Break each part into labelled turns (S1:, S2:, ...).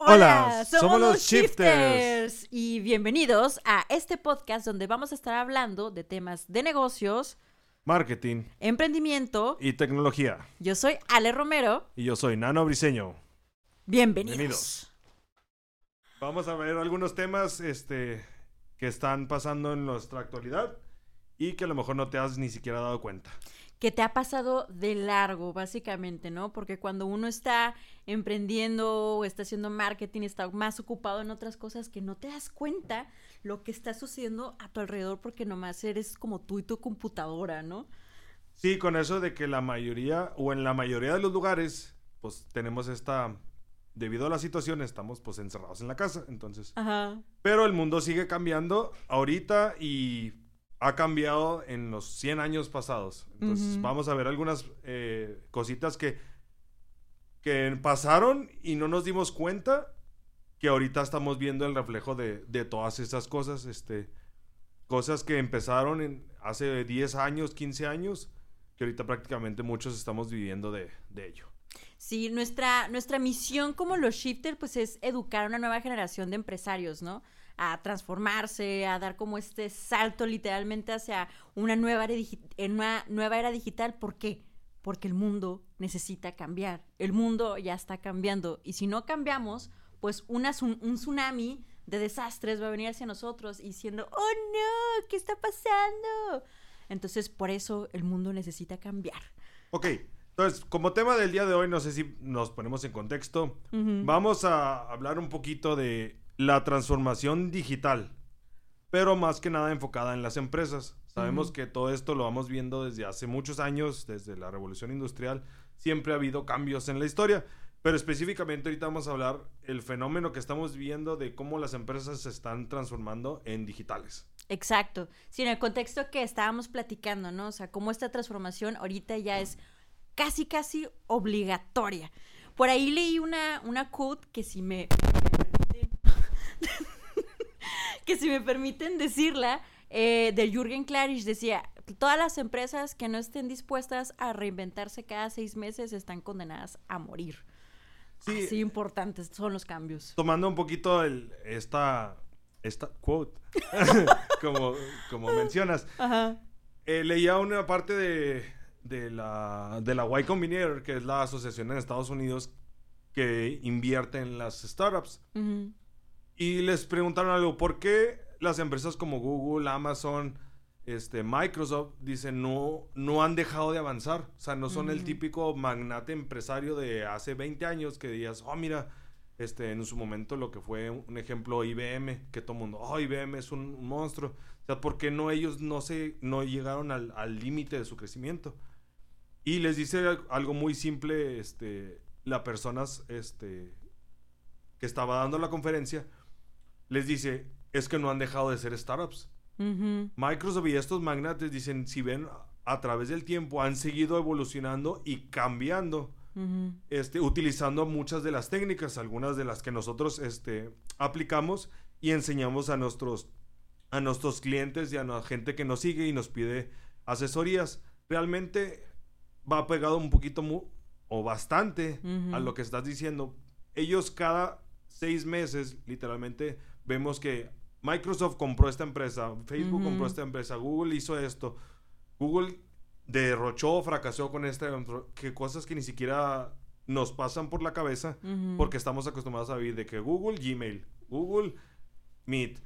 S1: Hola, somos, los Shifters. y bienvenidos a este podcast donde vamos a estar hablando de temas de negocios,
S2: marketing,
S1: emprendimiento
S2: y tecnología.
S1: Yo soy Ale Romero
S2: y yo soy Nano Briseño.
S1: Bienvenidos.
S2: Vamos a ver algunos temas este, que están pasando en nuestra actualidad y que a lo mejor no te has ni siquiera dado cuenta
S1: que te ha pasado de largo, básicamente, ¿no? Porque cuando uno está emprendiendo o está haciendo marketing, está más ocupado en otras cosas que no te das cuenta lo que está sucediendo a tu alrededor porque nomás eres como tú y tu computadora, ¿no?
S2: Sí, con eso de que la mayoría o en la mayoría de los lugares, pues tenemos esta debido a la situación estamos pues encerrados en la casa, entonces.
S1: Ajá.
S2: Pero el mundo sigue cambiando ahorita y ha cambiado en los 100 años pasados. Entonces, vamos a ver algunas eh, cositas que, que pasaron y no nos dimos cuenta que ahorita estamos viendo el reflejo de, todas esas cosas, este, cosas que empezaron en, hace 10 años, 15 años, que ahorita prácticamente muchos estamos viviendo de, de ello.
S1: Sí, nuestra, nuestra misión como los shifters, pues es educar a una nueva generación de empresarios, ¿no? A transformarse, a dar como este salto literalmente hacia una nueva era, en una nueva era digital. ¿Por qué? Porque el mundo necesita cambiar. El mundo ya está cambiando. Y si no cambiamos, pues una, un tsunami de desastres va a venir hacia nosotros diciendo, oh no, ¿qué está pasando? Entonces, por eso el mundo necesita cambiar.
S2: Ok, entonces, como tema del día de hoy, no sé si nos ponemos en contexto, vamos a hablar un poquito de la transformación digital, pero más que nada enfocada en las empresas. Sabemos que todo esto lo vamos viendo desde hace muchos años, desde la revolución industrial, siempre ha habido cambios en la historia, pero específicamente ahorita vamos a hablar el fenómeno que estamos viendo de cómo las empresas se están transformando en digitales.
S1: Exacto. Sí, en el contexto que estábamos platicando, ¿no? O sea, cómo esta transformación ahorita ya es casi, casi obligatoria. Por ahí leí una, una quote que si me que si me permiten decirla, eh, de Jürgen Klarisch decía, todas las empresas que no estén dispuestas a reinventarse cada seis meses están condenadas a morir. Sí, Así importantes son los cambios.
S2: Tomando un poquito el, esta, esta quote, como, como mencionas, eh, leía una parte de, de, la, de la Y Combinator, que es la asociación en Estados Unidos que invierte en las startups. Y les preguntaron algo, ¿por qué las empresas como Google, Amazon, este, Microsoft, dicen, no, no han dejado de avanzar? O sea, no son el típico magnate empresario de hace 20 años que digas, oh, mira, este, en su momento lo que fue un ejemplo IBM, que todo el mundo, oh, IBM es un, monstruo. O sea, ¿por qué no ellos no, se, no llegaron al límite de su crecimiento? Y les dice algo muy simple, este, la persona este, que estaba dando la conferencia, les dice, es que no han dejado de ser startups. Microsoft y estos magnates dicen, si ven a través del tiempo, han seguido evolucionando y cambiando, este, utilizando muchas de las técnicas, algunas de las que nosotros este, aplicamos y enseñamos a nuestros, a nuestros clientes y a la gente que nos sigue y nos pide asesorías. Realmente va pegado un poquito o bastante a lo que estás diciendo. Ellos cada seis meses, literalmente, vemos que Microsoft compró esta empresa, Facebook compró esta empresa, Google hizo esto, Google derrochó, fracasó con esta, que cosas que ni siquiera nos pasan por la cabeza porque estamos acostumbrados a vivir de que Google, Gmail, Google, Meet,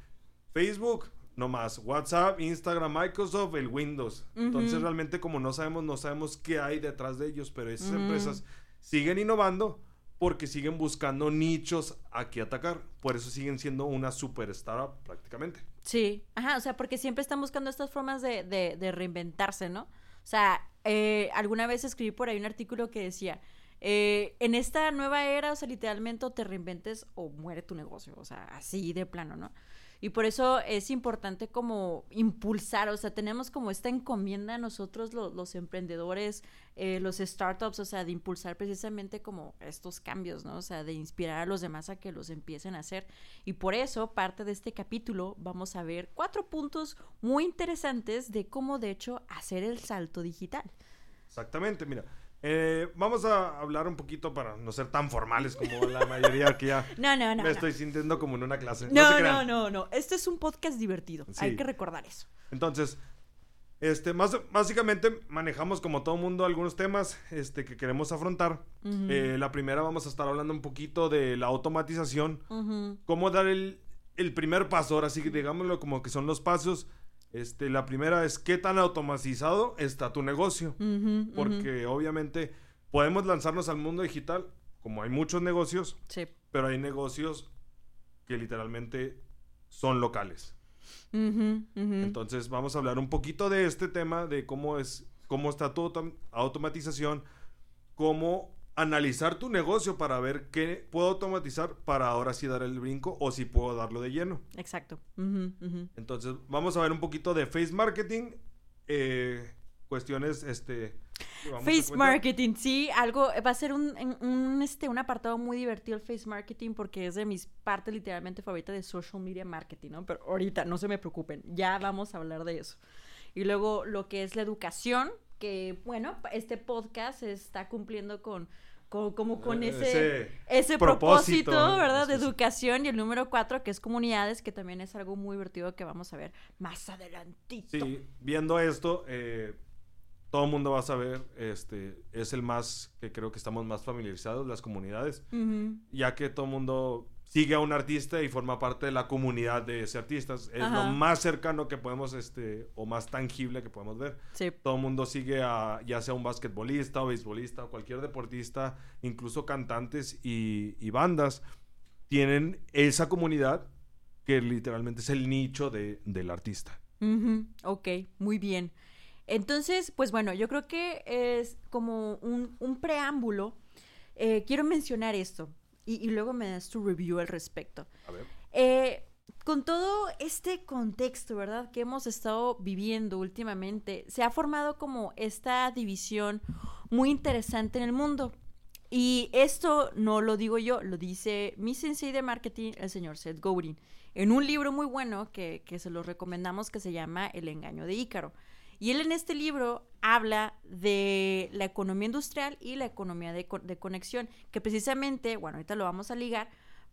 S2: Facebook, no más, WhatsApp, Instagram, Microsoft, el Windows. Entonces realmente como no sabemos, no sabemos qué hay detrás de ellos, pero esas empresas siguen innovando porque siguen buscando nichos a que atacar. Por eso siguen siendo una super startup prácticamente.
S1: Sí, ajá, o sea, porque siempre están buscando estas formas de, de, reinventarse, ¿no? O sea, eh, alguna vez escribí por ahí un artículo que decía, eh, en esta nueva era, o sea, literalmente te reinventes o muere tu negocio, o sea, así de plano, ¿no? Y por eso es importante como impulsar, o sea, tenemos como esta encomienda a nosotros los emprendedores, eh, los startups, o sea, de impulsar precisamente como estos cambios, ¿no? O sea, de inspirar a los demás a que los empiecen a hacer. Y por eso, parte de este capítulo, vamos a ver cuatro puntos muy interesantes de cómo, de hecho, hacer el salto digital.
S2: Exactamente, mira, Eh, vamos a hablar un poquito para no ser tan formales como la mayoría que ya.
S1: No, no, no,
S2: me estoy sintiendo como en una clase.
S1: No, no, no, no, Este es un podcast divertido. Hay que recordar eso.
S2: Entonces, este, más, básicamente manejamos como todo mundo algunos temas este, que queremos afrontar. Eh, la primera vamos a estar hablando un poquito de la automatización, cómo dar el, el, primer paso, ahora sí digámoslo como que son los pasos este, la primera es qué tan automatizado está tu negocio. Porque obviamente podemos lanzarnos al mundo digital, como hay muchos negocios, pero hay negocios que literalmente son locales. Entonces vamos a hablar un poquito de este tema, de cómo es, cómo está tu automatización, cómo analizar tu negocio para ver qué puedo automatizar para ahora sí dar el brinco o si puedo darlo de lleno.
S1: Exacto.
S2: Entonces, vamos a ver un poquito de face marketing, eh, cuestiones, este...
S1: Face marketing, sí, algo, va a ser un, un, este, un apartado muy divertido el face marketing porque es de mis partes literalmente favoritas de social media marketing, ¿no? Pero ahorita, no se me preocupen, ya vamos a hablar de eso. Y luego lo que es la educación, que, bueno, este podcast está cumpliendo con, como con eh, ese, ese, propósito, ¿verdad? De educación y el número cuatro, que es comunidades, que también es algo muy divertido que vamos a ver más adelantito.
S2: Sí, viendo esto, eh, todo el mundo va a saber, este, es el más, que creo que estamos más familiarizados, las comunidades, ya que todo el mundo sigue a un artista y forma parte de la comunidad de ese artista. Es lo más cercano que podemos, este, o más tangible que podemos ver. Todo el mundo sigue a, ya sea un basquetbolista o beisbolista o cualquier deportista, incluso cantantes y, bandas, tienen esa comunidad que literalmente es el nicho de, del artista.
S1: Ok, muy bien. Entonces, pues bueno, yo creo que es como un, preámbulo. Eh, quiero mencionar esto y, luego me das tu review al respecto. A ver. Eh, con todo este contexto, ¿verdad? Que hemos estado viviendo últimamente, se ha formado como esta división muy interesante en el mundo. Y esto no lo digo yo, lo dice mi sensei de marketing, el señor Seth Godin, en un libro muy bueno que, que se lo recomendamos que se llama El engaño de Ícaro. Y él en este libro habla de la economía industrial y la economía de, conexión, que precisamente, bueno, ahorita lo vamos a ligar,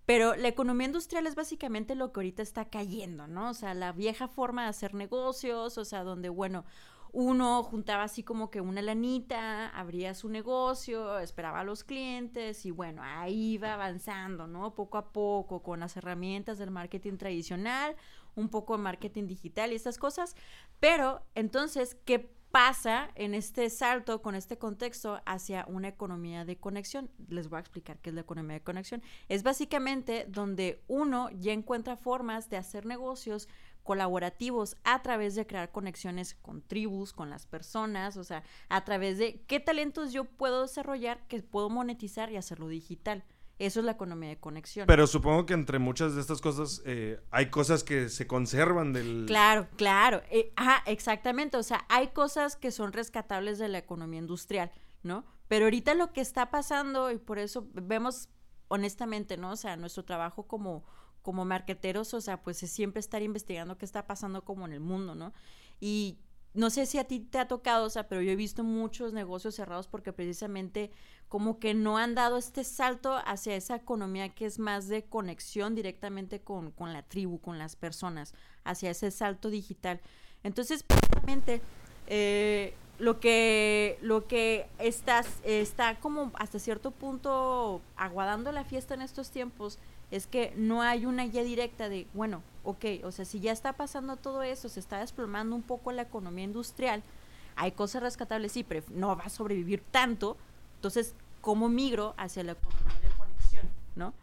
S1: pero la economía industrial es básicamente lo que ahorita está cayendo, ¿no? O sea, la vieja forma de hacer negocios, o sea, donde, bueno, uno juntaba así como que una lanita, abría su negocio, esperaba a los clientes y bueno, ahí iba avanzando, ¿no? Poco a poco con las herramientas del marketing tradicional un poco de marketing digital y estas cosas. Pero entonces, ¿qué pasa en este salto con este contexto hacia una economía de conexión? Les voy a explicar qué es la economía de conexión. Es básicamente donde uno ya encuentra formas de hacer negocios colaborativos a través de crear conexiones con tribus, con las personas, o sea, a través de qué talentos yo puedo desarrollar que puedo monetizar y hacerlo digital. Eso es la economía de conexión.
S2: Pero supongo que entre muchas de estas cosas eh, hay cosas que se conservan del...
S1: Claro, claro. Eh, ajá, exactamente. O sea, hay cosas que son rescatables de la economía industrial, ¿no? Pero ahorita lo que está pasando, y por eso vemos honestamente, ¿no? O sea, nuestro trabajo como, como marqueteros, o sea, pues es siempre estar investigando qué está pasando como en el mundo, ¿no? Y no sé si a ti te ha tocado, o sea, pero yo he visto muchos negocios cerrados porque precisamente como que no han dado este salto hacia esa economía que es más de conexión directamente con, la tribu, con las personas, hacia ese salto digital. Entonces, precisamente, eh, lo que, lo que estás, está como hasta cierto punto aguadando la fiesta en estos tiempos es que no hay una guía directa de, bueno, ok, o sea, si ya está pasando todo eso, se está desplomando un poco la economía industrial, hay cosas rescatables, sí, pero no va a sobrevivir tanto, entonces, ¿cómo migro hacia la economía de conexión, no?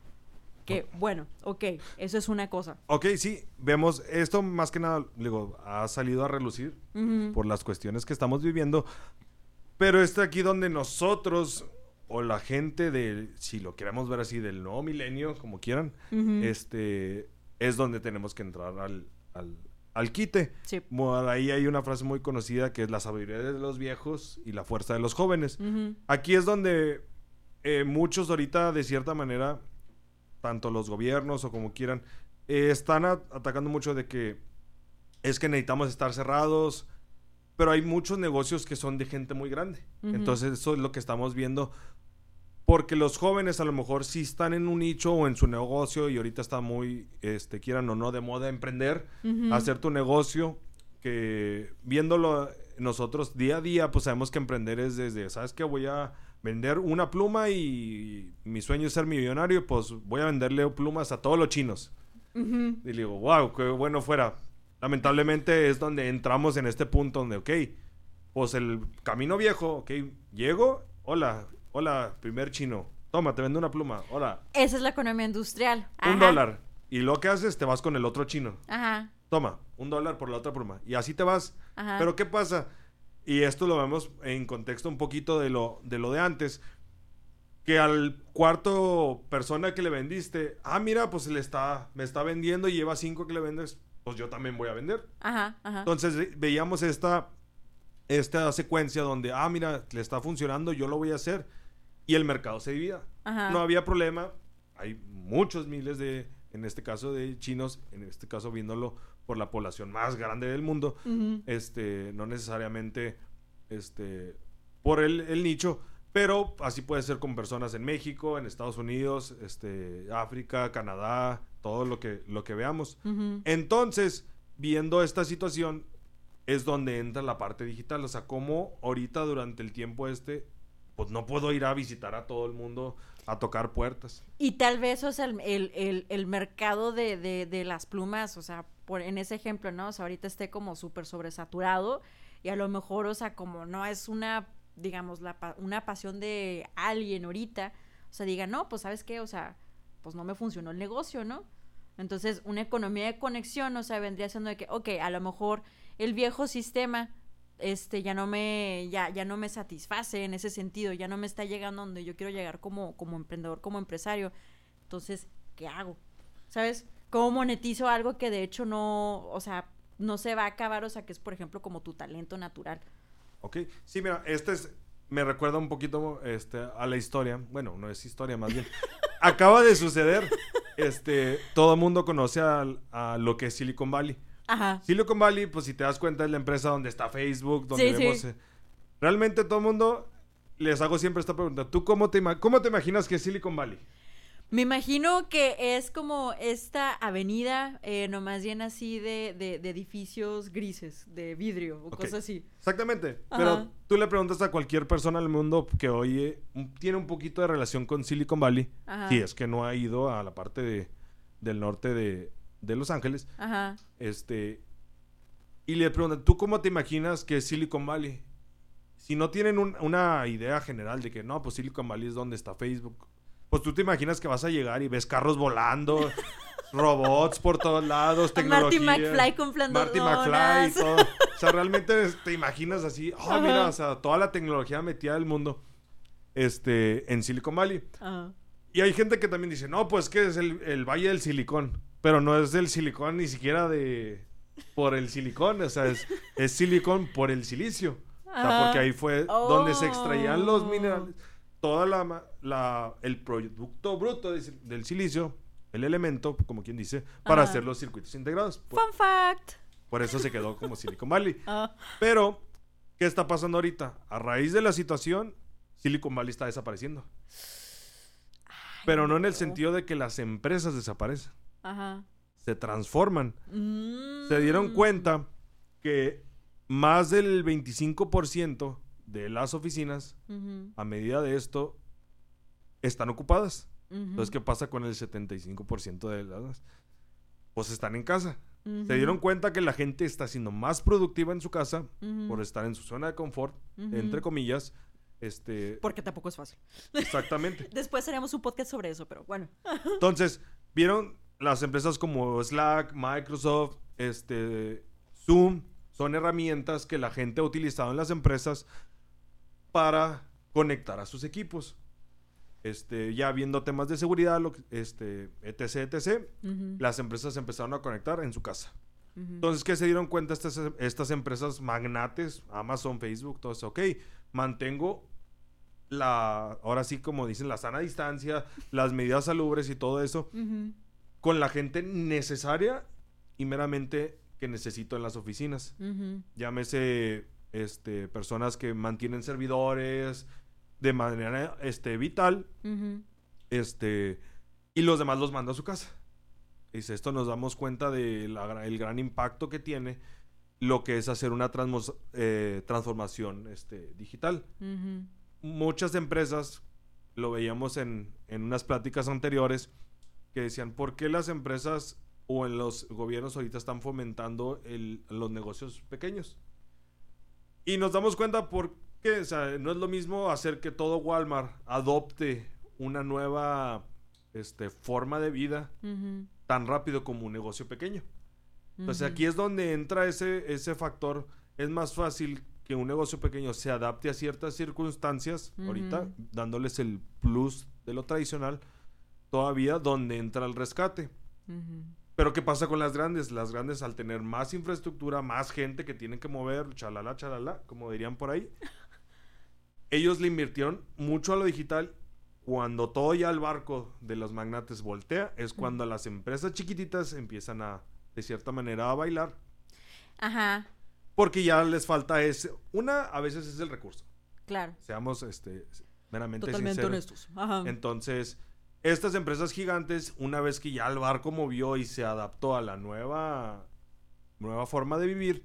S1: Que, bueno, ok, eso es una cosa.
S2: Ok, sí, vemos, esto más que nada, digo, ha salido a relucir por las cuestiones que estamos viviendo, pero está aquí donde nosotros o la gente de, si lo queremos ver así, del nuevo milenio, como quieran, este, es donde tenemos que entrar al, al, quite. Sí. ahí hay una frase muy conocida que es la sabiduría de los viejos y la fuerza de los jóvenes. Aquí es donde eh, muchos ahorita, de cierta manera, tanto los gobiernos o como quieran, eh, están atacando mucho de que es que necesitamos estar cerrados, pero hay muchos negocios que son de gente muy grande. Entonces eso es lo que estamos viendo. Porque los jóvenes a lo mejor sí están en un nicho o en su negocio y ahorita está muy, este, quieran o no, de moda emprender, hacer tu negocio, que viéndolo nosotros día a día, pues sabemos que emprender es desde, ¿sabes qué? Voy a vender una pluma y mi sueño es ser millonario, pues voy a venderle plumas a todos los chinos. Y le digo, wow, qué bueno fuera. Lamentablemente es donde entramos en este punto donde, ok, pues el camino viejo, ok, llego, hola, hola, primer chino, toma, te vendo una pluma, hola.
S1: Esa es la economía industrial.
S2: Un dólar. Y lo que haces, te vas con el otro chino.
S1: Ajá.
S2: Toma, un dólar por la otra pluma. Y así te vas. Ajá. Pero ¿qué pasa? Y esto lo vemos en contexto un poquito de lo de, lo de antes que al cuarto persona que le vendiste, ah, mira, pues le está, me está vendiendo y lleva cinco que le vendes, pues yo también voy a vender.
S1: Ajá, ajá.
S2: Entonces veíamos esta, esta secuencia donde, ah, mira, le está funcionando, yo lo voy a hacer. Y el mercado se dividía. No había problema. Hay muchos miles de, en este caso de chinos, en este caso viéndolo por la población más grande del mundo, este, no necesariamente este, por el, el nicho, pero así puede ser con personas en México, en Estados Unidos, este, África, Canadá, todo lo que, lo que veamos. Entonces, viendo esta situación, es donde entra la parte digital. O sea, cómo ahorita durante el tiempo este, pues no puedo ir a visitar a todo el mundo a tocar puertas.
S1: Y tal vez, o sea, el, el, mercado de, de, de, las plumas, o sea, por, en ese ejemplo, ¿no? O sea, ahorita esté como súper sobresaturado y a lo mejor, o sea, como no es una digamos, la, una pasión de alguien ahorita, o sea, diga, no, pues sabes qué, o sea, pues no me funcionó el negocio, ¿no? Entonces, una economía de conexión, o sea, vendría siendo de que, ok, a lo mejor el viejo sistema, este, ya no me, ya, ya no me satisface en ese sentido, ya no me está llegando donde yo quiero llegar como, como emprendedor, como empresario. Entonces, ¿qué hago? ¿Sabes? ¿Cómo monetizo algo que de hecho no, o sea, no se va a acabar, o sea, que es, por ejemplo, como tu talento natural?
S2: Ok, sí, mira, este es, me recuerda un poquito este, a la historia. Bueno, no es historia, más bien. Acaba de suceder. Este, todo el mundo conoce a, lo que es Silicon Valley.
S1: Ajá.
S2: Silicon Valley, pues si te das cuenta, es la empresa donde está Facebook, donde vemos. Eh, realmente todo el mundo les hago siempre esta pregunta. ¿Tú cómo te, cómo te imaginas que es Silicon Valley?
S1: Me imagino que es como esta avenida, eh, nomás llena así de, edificios grises, de vidrio o cosas así.
S2: Exactamente. Pero tú le preguntas a cualquier persona del mundo que oye, tiene un poquito de relación con Silicon Valley, si es que no ha ido a la parte de, del norte de, Los Ángeles.
S1: Ajá.
S2: Este. Y le preguntan, ¿tú cómo te imaginas que es Silicon Valley? Si no tienen una idea general de que no, pues Silicon Valley es donde está Facebook pues tú te imaginas que vas a llegar y ves carros volando, robots por todos lados, tecnología.
S1: Marty McFly comprando
S2: Marty McFly y todo. O sea, realmente te imaginas así, oh, mira, o sea, toda la tecnología metida del mundo este, en Silicon Valley. Y hay gente que también dice, no, pues que es el, Valle del Silicón. Pero no es del silicón ni siquiera de... Por el silicón, o sea, es, es silicón por el silicio. O sea, porque ahí fue donde se extraían los minerales toda la, el producto bruto del silicio, el elemento, como quien dice, para hacer los circuitos integrados.
S1: Fun fact.
S2: Por eso se quedó como Silicon Valley. Ah. Pero, ¿qué está pasando ahorita? A raíz de la situación, Silicon Valley está desapareciendo. Pero no, en el sentido de que las empresas desaparecen.
S1: Ajá.
S2: Se transforman. Se dieron mm. cuenta que más del 25% de las oficinas, a medida de esto, están ocupadas. Entonces, ¿qué pasa con el 75% de las? Pues están en casa. Se dieron cuenta que la gente está siendo más productiva en su casa por estar en su zona de confort, entre comillas. Este...
S1: Porque tampoco es fácil.
S2: Exactamente.
S1: Después haremos un podcast sobre eso, pero bueno.
S2: Entonces, vieron las empresas como Slack, Microsoft, este, Zoom, son herramientas que la gente ha utilizado en las empresas para conectar a sus equipos. Este, ya viendo temas de seguridad, este, etc, etc, las empresas empezaron a conectar en su casa. Entonces, ¿qué se dieron cuenta estas, estas empresas magnates, Amazon, Facebook, todo eso? Ok, mantengo la, ahora sí, como dicen, la sana distancia, las medidas salubres y todo eso, con la gente necesaria y meramente que necesito en las oficinas. Llámese este, personas que mantienen servidores de manera este, vital, este, y los demás los manda a su casa. Dice, esto nos damos cuenta del el gran impacto que tiene lo que es hacer una eh, transformación este, digital. Muchas empresas, lo veíamos en, en unas pláticas anteriores, que decían, ¿por qué las empresas o en los gobiernos ahorita están fomentando los negocios pequeños? Y nos damos cuenta por qué, o sea, no es lo mismo hacer que todo Walmart adopte una nueva este, forma de vida tan rápido como un negocio pequeño. Entonces aquí es donde entra ese, ese factor. Es más fácil que un negocio pequeño se adapte a ciertas circunstancias, ahorita dándoles el plus de lo tradicional, todavía donde entra el rescate. Pero ¿qué pasa con las grandes? Las grandes al tener más infraestructura, más gente que tienen que mover, chalala, chalala, como dirían por ahí, ellos le invirtieron mucho a lo digital. Cuando todo ya el barco de los magnates voltea, es cuando las empresas chiquititas empiezan a, de cierta manera, a bailar. Ajá. Porque ya les falta ese. Una, a veces es el recurso. Claro. Seamos este, meramente Totalmente honestos. Ajá. Entonces, estas empresas gigantes, una vez que ya el barco movió y se adaptó a la nueva, nueva forma de vivir,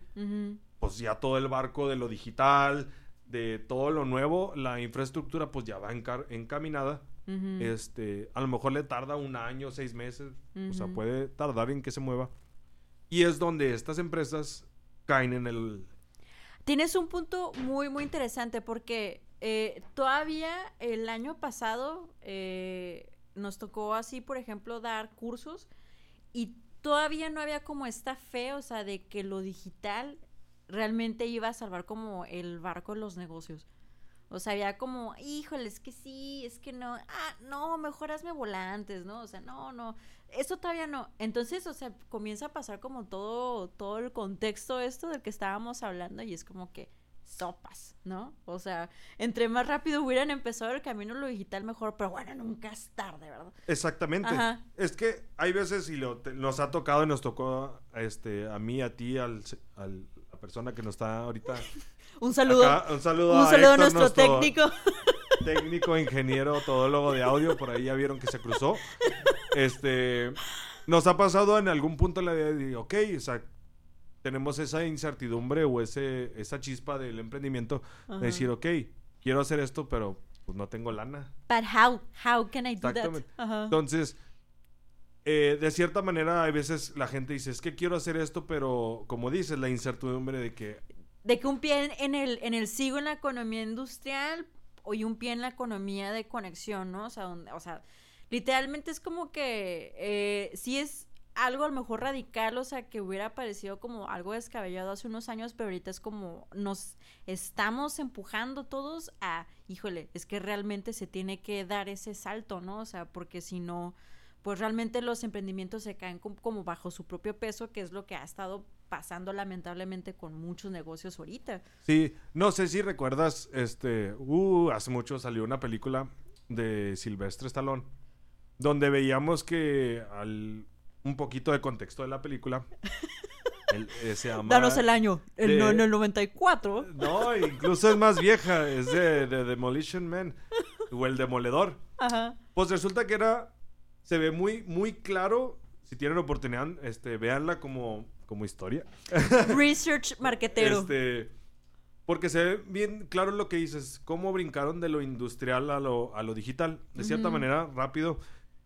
S2: pues ya todo el barco de lo digital, de todo lo nuevo, la infraestructura pues ya va encaminada. Este, a lo mejor le tarda un año, seis meses, o sea, puede tardar en que se mueva. Y es donde estas empresas caen en el...
S1: Tienes un punto muy, muy interesante porque eh, todavía el año pasado eh, nos tocó así, por ejemplo, dar cursos y todavía no había como esta fe, o sea, de que lo digital realmente iba a salvar como el barco de los negocios. O sea, había como, híjole, es que sí, es que no, ah, no, mejor hazme volantes, ¿no? O sea, no, no, eso todavía no. Entonces, o sea, comienza a pasar como todo, todo el contexto esto del que estábamos hablando y es como que, sopas, ¿no? O sea, entre más rápido hubieran empezado el camino lo digital mejor, pero bueno, nunca es tarde, ¿verdad?
S2: Exactamente. Es que hay veces y lo, nos ha tocado y nos tocó este a mí, a ti, al, al persona que nos está ahorita
S1: un saludo. un saludo, un saludo a, nuestro, técnico.
S2: Técnico, ingeniero, todólogo de audio, por ahí ya vieron que se cruzó. Este, nos ha pasado en algún punto la idea de, ok, o sea, tenemos esa incertidumbre o ese, esa chispa del emprendimiento de decir, ok, quiero hacer esto, pero pues no tengo lana.
S1: But how? How can I do that?
S2: Entonces, eh, de cierta manera, hay veces la gente dice, es que quiero hacer esto, pero como dices, la incertidumbre de que...
S1: De que un pie en el, en el sigo en la economía industrial y un pie en la economía de conexión, ¿no? O sea, o sea literalmente es como que eh, sí es algo a lo mejor radical, o sea, que hubiera parecido como algo descabellado hace unos años, pero ahorita es como nos estamos empujando todos a, híjole, es que realmente se tiene que dar ese salto, ¿no? O sea, porque si no, pues realmente los emprendimientos se caen como, bajo su propio peso, que es lo que ha estado pasando lamentablemente con muchos negocios ahorita.
S2: Sí, no sé si recuerdas, este, uh, hace mucho salió una película de Silvestre Stallone, donde veíamos que al un poquito de contexto de la película.
S1: Eh, Danos el año, el, no, en el 94.
S2: No, incluso es más vieja, es de, Demolition Man, o el Demoledor. Ajá. Pues resulta que era, se ve muy, muy claro, si tienen oportunidad, este, véanla como, como historia.
S1: Research marquetero.
S2: Este, porque se ve bien claro lo que dices, cómo brincaron de lo industrial a lo, a lo digital. De cierta manera, rápido.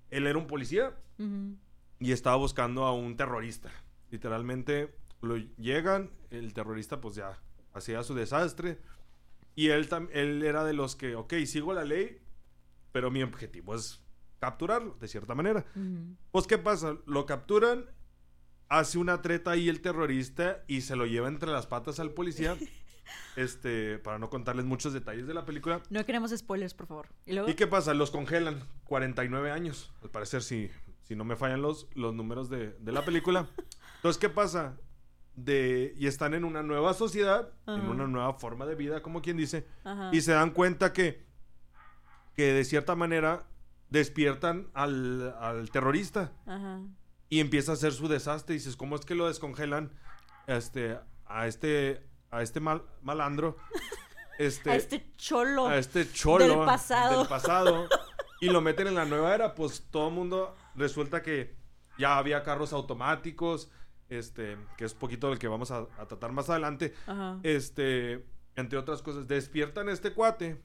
S2: Él era un policía y estaba buscando a un terrorista. Literalmente lo llegan, el terrorista pues ya hacía su desastre y él, él era de los que, ok, sigo la ley, pero mi objetivo es capturarlo, de cierta manera. Pues, ¿qué pasa? Lo capturan, hace una treta ahí el terrorista y se lo lleva entre las patas al policía. este, para no contarles muchos detalles de la película.
S1: No queremos spoilers, por favor.
S2: ¿Y, ¿Y qué pasa? Los congelan 49 años. Al parecer, sí, si no me fallan los, los números de, la película. Entonces, ¿qué pasa? De, y están en una nueva sociedad, en una nueva forma de vida, como quien dice, y se dan cuenta que, que de cierta manera despiertan al, terrorista y empieza a hacer su desastre. Y dices, ¿cómo es que lo descongelan este, a este a este mal, malandro. Este,
S1: a este cholo.
S2: A este cholo.
S1: Del pasado.
S2: Del pasado. y lo meten en la nueva era, pues todo el mundo resulta que ya había carros automáticos, este, que es poquito del que vamos a, tratar más adelante. Este, entre otras cosas, despiertan este cuate.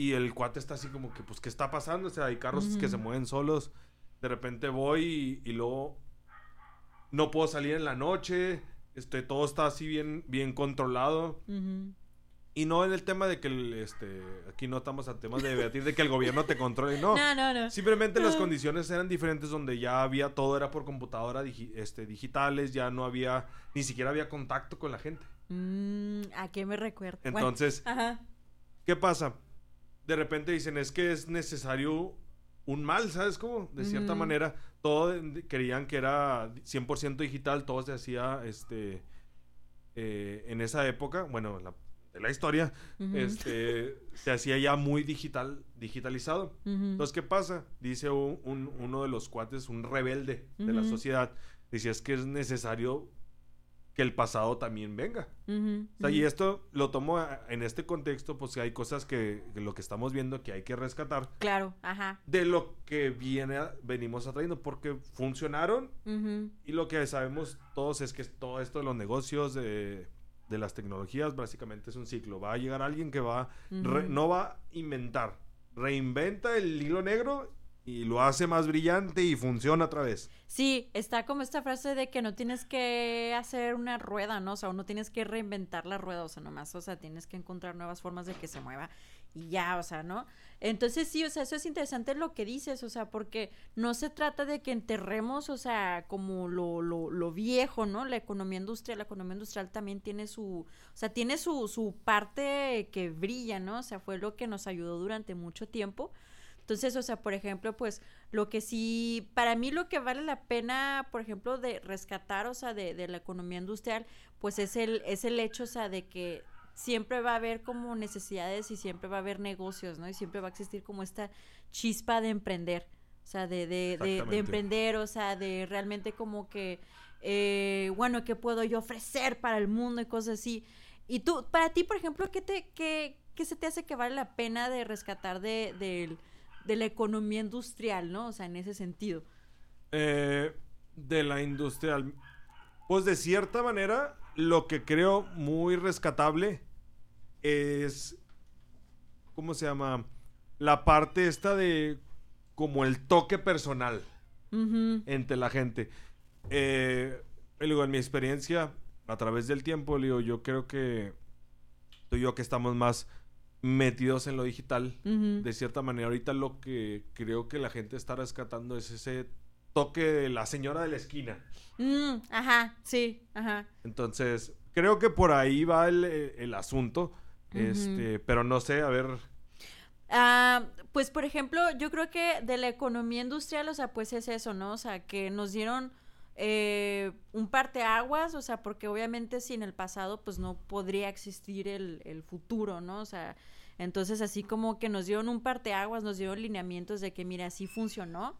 S2: Y el cuate está así como que, pues, ¿qué está pasando? O sea, hay carros que se mueven solos. De repente voy y, luego no puedo salir en la noche. Este, todo está así bien, bien controlado. Y no en el tema de que este, aquí no estamos a temas de debatir de que el gobierno te controle, no.
S1: No, no, no.
S2: Simplemente las condiciones eran diferentes donde ya había todo era por computadora este, digitales, ya no había, ni siquiera había contacto con la gente.
S1: Mm, ¿A qué me recuerda?
S2: Entonces, ¿qué pasa? De repente dicen, es que es necesario un mal, ¿sabes cómo? De cierta manera, todo querían que era 100% digital, todo se hacía, este, eh, en esa época, bueno, la de la historia, este, se hacía ya muy digital, digitalizado. Entonces, ¿qué pasa? Dice un, uno de los cuates, un rebelde de la sociedad, decía es que es necesario que el pasado también venga. y esto lo tomo en este contexto, pues que hay cosas que, lo que estamos viendo que hay que rescatar.
S1: Claro, ajá.
S2: De lo que viene, venimos atrayendo, porque funcionaron y lo que sabemos todos es que todo esto de los negocios, de de las tecnologías básicamente es un ciclo. Va a llegar alguien que va, no va a inventar, reinventa el hilo negro y lo hace más brillante y funciona otra vez.
S1: Sí, está como esta frase de que no tienes que hacer una rueda, ¿no? O sea, no tienes que reinventar la rueda, o sea, nomás, o sea, tienes que encontrar nuevas formas de que se mueva y ya, o sea, ¿no? Entonces sí, o sea, eso es interesante lo que dices, o sea, porque no se trata de que enterremos, o sea, como lo, lo, lo viejo, ¿no? La economía industrial, la economía industrial también tiene su, o sea, tiene su, su parte que brilla, ¿no? O sea, fue lo que nos ayudó durante mucho tiempo. Entonces, o sea, por ejemplo, pues lo que sí, para mí lo que vale la pena, por ejemplo, de rescatar, o sea, de, de la economía industrial, pues es el, es el hecho, o sea, de que siempre va a haber como necesidades y siempre va a haber negocios, ¿no? Y siempre va a existir como esta chispa de emprender, o sea, de, de, de, emprender, o sea, de realmente como que, eh, bueno, ¿qué puedo yo ofrecer para el mundo y cosas así? Y tú, para ti, por ejemplo, ¿qué, te, qué, qué se te hace que vale la pena de rescatar de, de, la economía industrial, ¿no? O sea, en ese sentido.
S2: Eh, de la industrial. Pues de cierta manera, lo que creo muy rescatable es, ¿cómo se llama? La parte esta de como el toque personal entre la gente. Eh, en mi experiencia, a través del tiempo, digo, yo creo que tú y yo que estamos más metidos en lo digital, de cierta manera, ahorita lo que creo que la gente está rescatando es ese toque de la señora de la esquina.
S1: Mm, ajá, sí, ajá.
S2: Entonces, creo que por ahí va el, el asunto. Este, pero no sé, a ver.
S1: Ah, pues por ejemplo, yo creo que de la economía industrial, o sea, pues es eso, ¿no? O sea, que nos dieron eh, un parteaguas, o sea, porque obviamente sin el pasado, pues no podría existir el, futuro, ¿no? O sea, entonces así como que nos dieron un parteaguas, nos dieron lineamientos de que, mira, así funcionó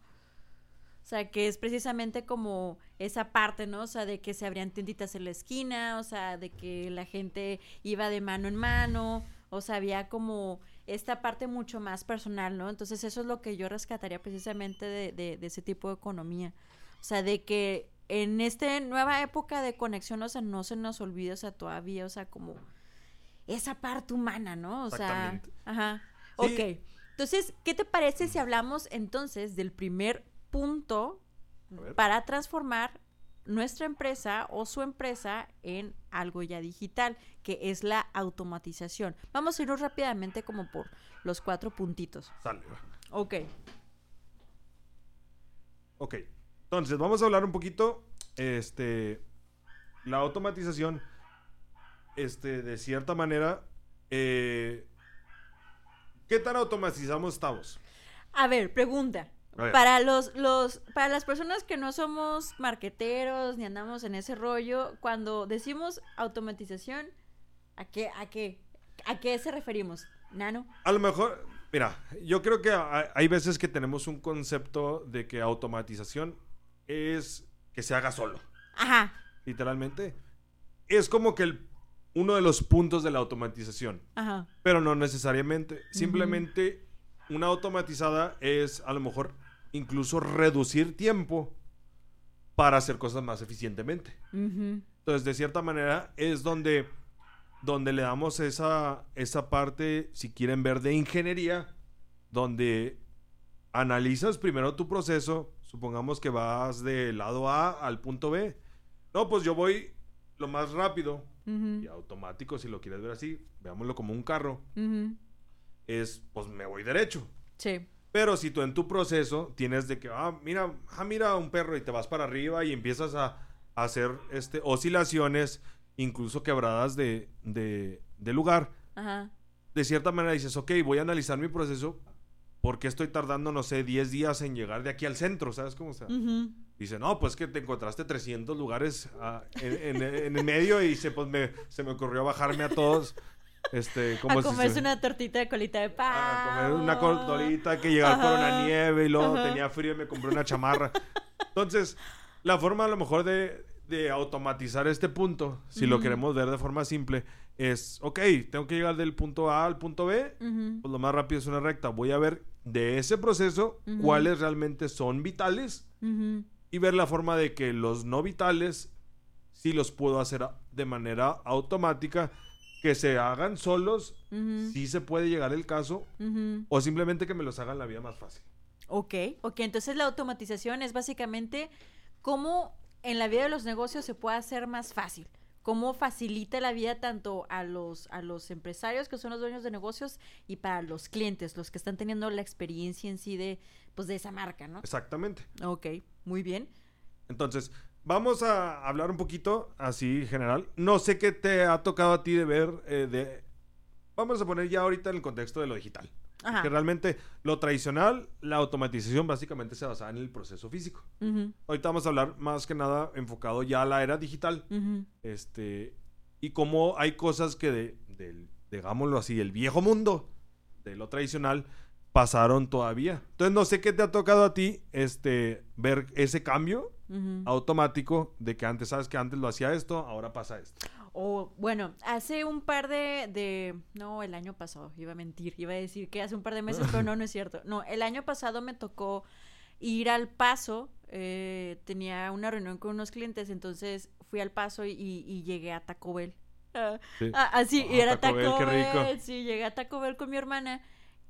S1: o sea, que es precisamente como esa parte, ¿no? O sea, de que se abrían tienditas en la esquina, o sea, de que la gente iba de mano en mano, o sea, había como esta parte mucho más personal, ¿no? Entonces eso es lo que yo rescataría precisamente de, de, ese tipo de economía. O sea, de que en esta nueva época de conexión, o sea, no se nos olvide, o sea, todavía, o sea, como esa parte humana, ¿no? O sea, ajá. Ok. Entonces, ¿qué te parece si hablamos entonces del primer punto para transformar nuestra empresa o su empresa en algo ya digital, que es la automatización. Vamos a irnos rápidamente como por los cuatro puntitos.
S2: Sale.
S1: Ok.
S2: Ok. Entonces, vamos a hablar un poquito, este, la automatización, este, de cierta manera, eh, ¿qué tan automatizamos estamos?
S1: A ver, pregunta. Para los, los, para las personas que no somos marqueteros ni andamos en ese rollo, cuando decimos automatización, ¿a qué, a qué, a qué se referimos? ¿Nano?
S2: A lo mejor, mira, yo creo que hay veces que tenemos un concepto de que automatización es que se haga solo.
S1: Ajá.
S2: Literalmente. Es como que el uno de los puntos de la automatización.
S1: Ajá.
S2: Pero no necesariamente. Simplemente una automatizada es a lo mejor incluso reducir tiempo para hacer cosas más eficientemente.
S1: Ujú.
S2: Entonces, de cierta manera, es donde, donde le damos esa, esa parte, si quieren ver, de ingeniería, donde analizas primero tu proceso, supongamos que vas del lado A al punto B. No, pues yo voy lo más rápido y automático, si lo quieres ver así, veámoslo como un carro, es, pues me voy derecho.
S1: Sí.
S2: Pero si tú en tu proceso tienes de que, ah, mira, ah, mira un perro y te vas para arriba y empiezas a, a hacer este, oscilaciones, incluso quebradas de, de, de lugar,
S1: Ajá.
S2: de cierta manera dices, ok, voy a analizar mi proceso, ¿por qué estoy tardando, no sé, 10 días en llegar de aquí al centro? ¿Sabes cómo está?
S1: Ujú.
S2: Dice, no, pues que te encontraste 300 lugares ah, en, en- en el medio y se, pues, me, se me ocurrió bajarme a todos. Este, como
S1: a
S2: si
S1: comerse
S2: se-
S1: una tortita de colita de pavo.
S2: a comer una cordolita que llegar por una nieve y luego
S1: Ajá.
S2: tenía frío y me compré una chamarra. Entonces, la forma a lo mejor de, de automatizar este punto, si lo queremos ver de forma simple, es, ok, tengo que llegar del punto A al punto B, pues lo más rápido es una recta. Voy a ver de ese proceso cuáles realmente son vitales y ver la forma de que los no vitales sí los puedo hacer de manera automática, que se hagan solos, si se puede llegar el caso, o simplemente que me los hagan la vida más fácil.
S1: Ok, ok. Entonces la automatización es básicamente cómo en la vida de los negocios se puede hacer más fácil. Cómo facilita la vida tanto a los, a los empresarios que son los dueños de negocios y para los clientes, los que están teniendo la experiencia en sí de, pues, de esa marca, ¿no?
S2: Exactamente.
S1: Ok, muy bien.
S2: Entonces, vamos a hablar un poquito así general. No sé qué te ha tocado a ti de ver eh, de... Vamos a poner ya ahorita en el contexto de lo digital.
S1: Ajá.
S2: Que realmente lo tradicional, la automatización básicamente se basaba en el proceso físico.
S1: Ujú,
S2: Ahorita vamos a hablar más que nada enfocado ya a la era digital. Este, y cómo hay cosas que de, del, digámoslo así, el viejo mundo, de lo tradicional, pasaron todavía. Entonces no sé qué te ha tocado a ti este, ver ese cambio
S1: ujú.
S2: automático de que antes, sabes que antes lo hacía esto, ahora pasa esto.
S1: O, bueno, hace un par de, de... No, el año pasado, iba a mentir, iba a decir que hace un par de meses, pero no, no es cierto. No, el año pasado me tocó ir al paso, eh, tenía una reunión con unos clientes, entonces fui al paso y, y llegué a Taco Bell. Ah,
S2: Sí.
S1: ah, así,
S2: Ah,
S1: y era
S2: Taco
S1: Taco,
S2: Bell, qué
S1: Bell,
S2: rico.
S1: sí, llegué a Taco Bell con mi hermana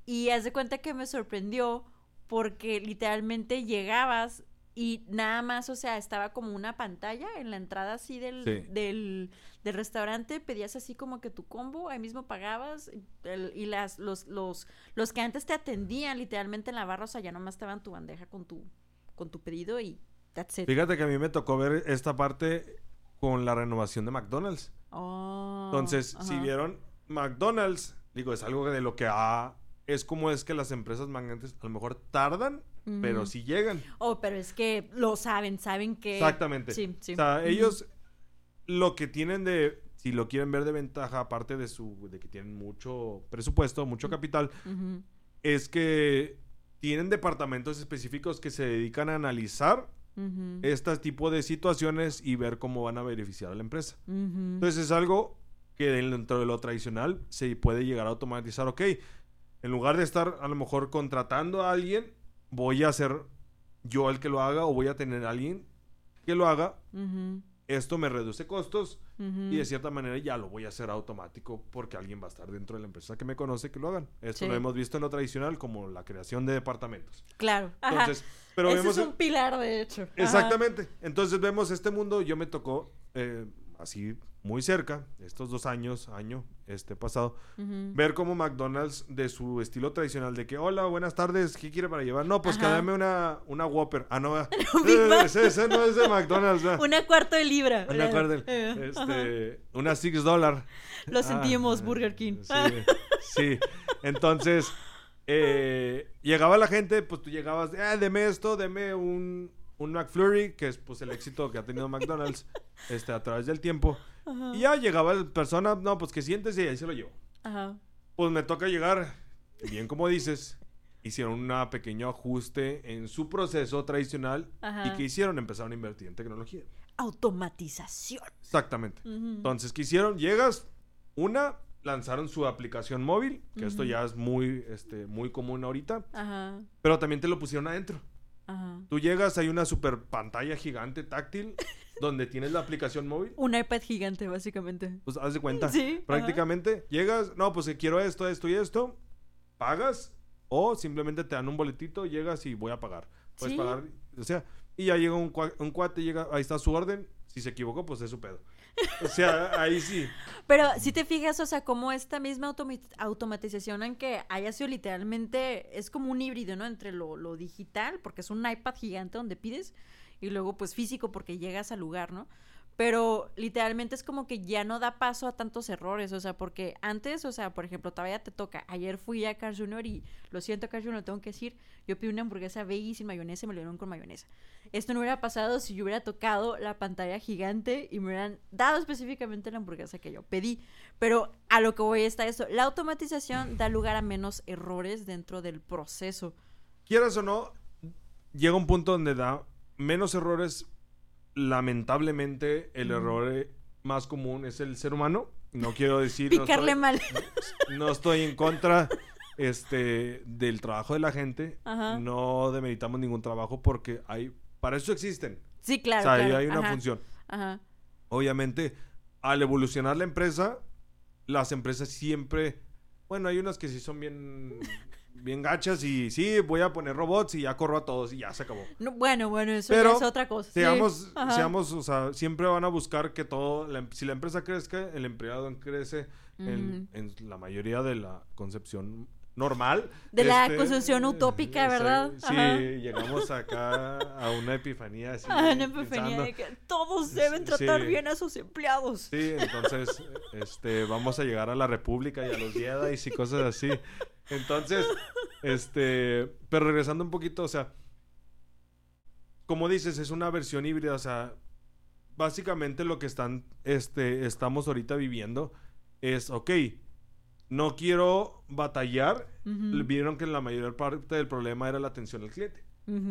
S1: y haz de cuenta que me sorprendió porque literalmente llegabas y nada más, o sea, estaba como una pantalla en la entrada así del,
S2: Sí.
S1: del, del restaurante, pedías así como que tu combo, ahí mismo pagabas y, el- y las, los, los, los que antes te atendían literalmente en la barra, o sea, ya nomás estaban tu bandeja con tu, con tu pedido y that's it.
S2: Fíjate que a mí me tocó ver esta parte con la renovación de McDonald's.
S1: Oh,
S2: Entonces, si vieron McDonald's, digo, es algo de lo que ha... Es como es que las empresas magnates a lo mejor tardan, pero sí llegan.
S1: Oh, pero es que lo saben, saben que...
S2: Exactamente.
S1: Sí, sí.
S2: O sea, ellos lo que tienen de, si lo quieren ver de ventaja, aparte de su, de que tienen mucho presupuesto, mucho capital, es que tienen departamentos específicos que se dedican a analizar
S1: ujú,
S2: este tipo de situaciones y ver cómo van a beneficiar a la empresa. Entonces es algo que dentro de lo tradicional se puede llegar a automatizar. Ok, en lugar de estar a lo mejor contratando a alguien, voy a ser yo el que lo haga o voy a tener a alguien que lo haga. Esto me reduce costos y de cierta manera ya lo voy a hacer automático porque alguien va a estar dentro de la empresa que me conoce que lo hagan. Esto
S1: Sí.
S2: lo hemos visto en lo tradicional como la creación de departamentos.
S1: Claro. Ajá.
S2: Entonces, pero
S1: Ese
S2: vemos
S1: es un pilar, de hecho. Ajá.
S2: Exactamente. Entonces vemos este mundo. Yo me tocó eh, así muy cerca, estos dos años, año, este pasado, ver cómo McDonald's de su estilo tradicional de que, hola, buenas tardes, ¿qué quiere para llevar? No, pues que dame una, una Whopper. Ah, no,
S1: Mac.
S2: ese, ese no es de McDonald's. ¿verdad?
S1: Una cuarto de libra.
S2: Una cuarta-
S1: Eh,
S2: este, una six dólar.
S1: Lo
S2: Ah,
S1: sentimos,
S2: eh,
S1: Burger King.
S2: Sí, sí. Entonces, eh, llegaba la gente, pues tú llegabas, ah, deme esto, deme un, un McFlurry, que es pues el éxito que ha tenido McDonald's este, a través del tiempo.
S1: Ajá.
S2: Y ya llegaba la persona, no, pues que siéntese y ahí se lo llevo.
S1: Ajá.
S2: Pues me toca llegar, bien como dices, hicieron un pequeño ajuste en su proceso tradicional
S1: Ajá.
S2: y que hicieron, empezaron a invertir en tecnología.
S1: automatización.
S2: Exactamente. Entonces, ¿qué hicieron? Llegas, una, lanzaron su aplicación móvil, que esto ya es muy, este, muy común ahorita,
S1: Ajá.
S2: pero también te lo pusieron adentro.
S1: Ajá.
S2: Tú llegas, hay una super pantalla gigante táctil donde tienes la aplicación móvil.
S1: Un iPad gigante, básicamente.
S2: Pues haz de cuenta.
S1: Sí, ajá.
S2: Prácticamente llegas, no, pues quiero esto, esto y esto, pagas o simplemente te dan un boletito, llegas y voy a pagar. Puedes
S1: Sí.
S2: pagar, o sea, y ya llega un, un cuate, llega, ahí está su orden, si se equivocó, pues es su pedo. O sea, ahí sí.
S1: Pero si te fijas, o sea, como esta misma automi- automatización, aunque haya sido literalmente, es como un híbrido, ¿no? Entre lo, lo digital, porque es un iPad gigante donde pides, y luego pues físico porque llegas al lugar, ¿no? Pero literalmente es como que ya no da paso a tantos errores, o sea, porque antes, o sea, por ejemplo, todavía te toca. Ayer fui a Carl Jr. y lo siento, Carl Jr., tengo que decir. Yo pedí una hamburguesa veggie sin mayonesa y me lo dieron con mayonesa. Esto no hubiera pasado si yo hubiera tocado la pantalla gigante y me hubieran dado específicamente la hamburguesa que yo pedí. Pero a lo que voy está esto. La automatización da lugar a menos errores dentro del proceso.
S2: Quieras o no, llega un punto donde da menos errores. Lamentablemente, el error eh, más común es el ser humano. No quiero decir... no
S1: Picarle
S2: estoy-
S1: mal.
S2: no estoy en contra este del trabajo de la gente.
S1: Ajá.
S2: No demeritamos ningún trabajo porque hay para eso existen.
S1: Sí, claro.
S2: o sea, ahí
S1: claro.
S2: hay una
S1: Ajá,
S2: función.
S1: Ajá.
S2: Obviamente, al evolucionar la empresa, las empresas siempre, bueno, hay unas que sí son bien bien gachas y sí, voy a poner robots y ya corro a todos y ya se acabó.
S1: No, bueno, bueno, eso
S2: Pero
S1: ya es otra cosa.
S2: Seamos, seamos, o sea, siempre van a buscar que todo, la em- si la empresa crezca, el empleado crece en, en la mayoría de la concepción normal.
S1: De la
S2: Este,
S1: concepción utópica, ¿verdad?
S2: Sí,
S1: Ajá.
S2: llegamos acá a una epifanía así.
S1: Una epifanía
S2: pensando-
S1: de que todos deben tratar
S2: Sí.
S1: bien a sus empleados.
S2: Sí, entonces, este, vamos a llegar a la República y a los Jedi y cosas así. Entonces, este, pero regresando un poquito, o sea, como dices, es una versión híbrida, o sea, básicamente lo que están, este, estamos ahorita viviendo es, ok, no quiero batallar, vieron que la mayor parte del problema era la atención al cliente,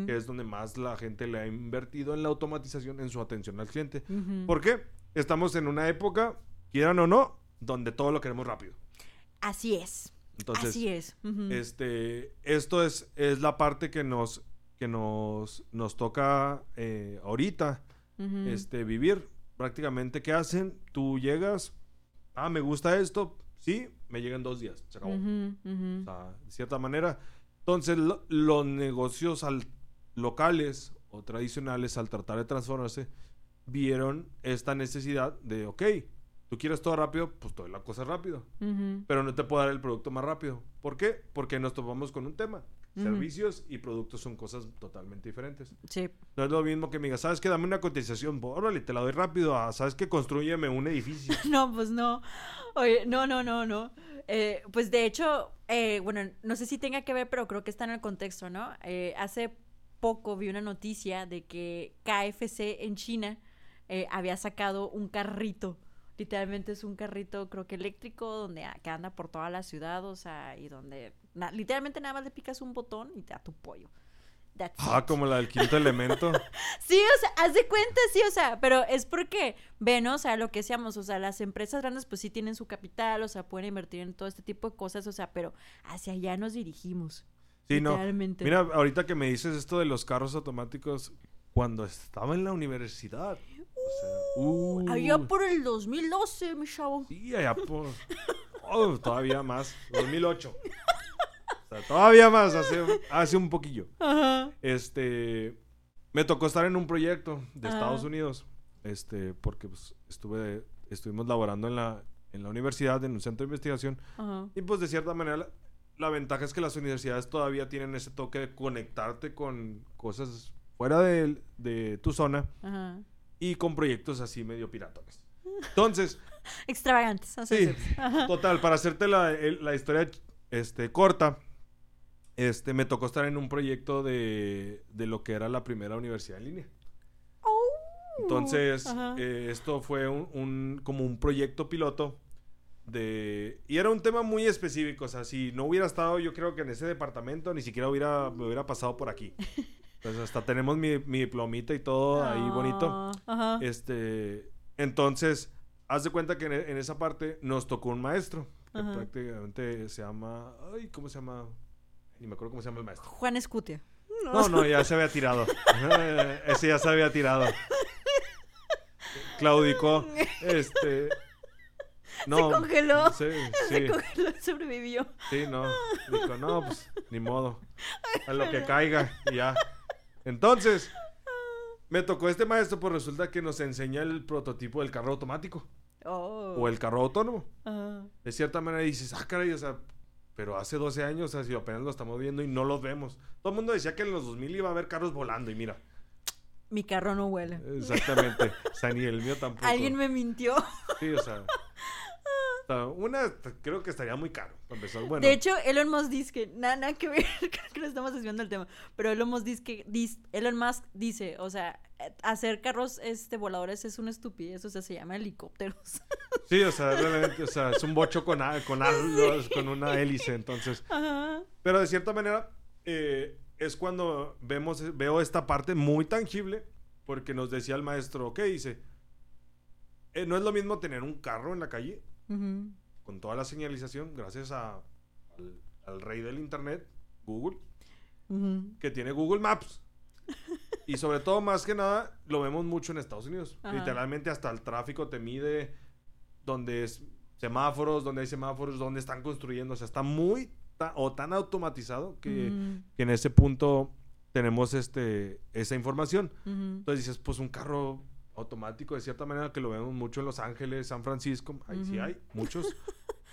S2: que es donde más la gente le ha invertido en la automatización, en su atención al cliente.
S1: ujú.
S2: ¿Por qué? Estamos en una época, quieran o no, donde todo lo queremos rápido.
S1: Así es.
S2: Entonces,
S1: Así es.
S2: este, esto es, es la parte que nos, que nos, nos toca eh, ahorita este, vivir. Prácticamente, ¿qué hacen? Tú llegas, ah, me gusta esto, sí, me llegan dos días, se acabó. O sea, de cierta manera. Entonces, lo- los negocios al- locales o tradicionales, al tratar de transformarse, vieron esta necesidad de, ok, tú quieres todo rápido, pues todo la cosa rápido, pero no te puedo dar el producto más rápido. ¿Por qué? Porque nos topamos con un tema. Servicios y productos son cosas totalmente diferentes.
S1: Sí.
S2: No es lo mismo que me digas, ¿sabes qué? Dame una cotización, órale, te la doy rápido. a, ¿Sabes qué? Construyeme un edificio.
S1: No, pues no. Oye, no, no, no, no. Eh, pues de hecho, eh, bueno, no sé si tenga que ver, pero creo que está en el contexto, ¿no? Eh, hace poco vi una noticia de que KFC en China eh, había sacado un carrito. Literalmente es un carrito, creo que eléctrico, donde que anda por toda la ciudad, o sea, y donde na- literalmente nada más le picas un botón y te da tu pollo. That's
S2: Ah,
S1: it.
S2: como la del quinto elemento.
S1: Sí, o sea, haz de cuenta, sí, o sea, pero es porque, ven, o sea, lo que seamos, o sea, las empresas grandes pues sí tienen su capital, o sea, pueden invertir en todo este tipo de cosas, o sea, pero hacia allá nos dirigimos.
S2: Sí, no. Mira, ahorita que me dices esto de los carros automáticos, cuando estaba en la universidad. Sea, uh,
S1: Allá por el 2012, mi chavo.
S2: Sí, allá por. Oh, todavía más. 2008. O sea, todavía más, hace, hace un poquillo.
S1: Ajá.
S2: Este. Me tocó estar en un proyecto de
S1: Ajá.
S2: Estados Unidos. Este, porque pues, estuve, estuvimos laborando en la, en la universidad, en un centro de investigación.
S1: Ajá.
S2: Y pues de cierta manera la, la ventaja es que las universidades todavía tienen ese toque de conectarte con cosas fuera de, de tu zona
S1: Ajá.
S2: Y con proyectos así medio piratones. Entonces,
S1: Extravagantes. o sea,
S2: sí, total, para hacerte la, la historia este, corta, este, me tocó estar en un proyecto de, de lo que era la primera universidad en línea. Entonces,
S1: Ajá.
S2: eh, esto fue un, un- como un proyecto piloto de... Y era un tema muy específico, o sea, si no hubiera estado yo creo que en ese departamento, ni siquiera hubiera, me hubiera pasado por aquí. Pues hasta tenemos mi, mi diplomita y todo ahí bonito.
S1: Ah, Ajá.
S2: Este, entonces, haz de cuenta que en, en esa parte nos tocó un maestro, que
S1: Ajá.
S2: prácticamente se llama, ay, ¿cómo se llama? Ni me acuerdo cómo se llama el maestro.
S1: Juan Escutia.
S2: No, no, ya se había tirado. Ese ya se había tirado. Claudicó. Este. No.
S1: Se congeló.
S2: Sí,
S1: Se
S2: sí,
S1: congeló, sobrevivió.
S2: sí, no. Dijo, no, pues, ni modo. A lo que caiga, y ya. Entonces, me tocó este maestro, pues resulta que nos enseña el prototipo del carro automático.
S1: Oh.
S2: O el carro autónomo. De cierta manera dices, ah, caray, o sea, pero hace 12 años, o sea, si apenas lo estamos viendo y no los vemos. Todo el mundo decía que en los 2000 iba a haber carros volando y mira,
S1: Mi carro no huele.
S2: exactamente. o sea, ni el mío tampoco.
S1: Alguien me mintió.
S2: Sí, o sea. Una, creo que estaría muy caro. para empezar. Bueno,
S1: De hecho, Elon Musk dice que nada, nada que ver, creo que estamos desviando el tema, pero Elon Musk dice que Elon Musk dice, o sea, hacer carros este voladores es una estupidez, o sea, se llama helicópteros.
S2: sí, o sea, realmente, o sea, es un bocho con, a- con, una hélice, entonces.
S1: Ajá.
S2: Pero de cierta manera, eh, es cuando vemos, veo esta parte muy tangible, porque nos decía el maestro, ok, dice, eh, no es lo mismo tener un carro en la calle Con toda la señalización, gracias a, al, al rey del internet, Google, que tiene Google Maps. Y sobre todo, más que nada, lo vemos mucho en Estados Unidos.
S1: Ajá.
S2: Literalmente hasta el tráfico te mide donde es semáforos, donde hay semáforos, donde están construyendo. O sea, está muy ta- o tan automatizado que, en ese punto tenemos este, esa información. Entonces dices, pues un carro automático, de cierta manera, que lo vemos mucho en Los Ángeles, San Francisco. Ahí sí hay, muchos.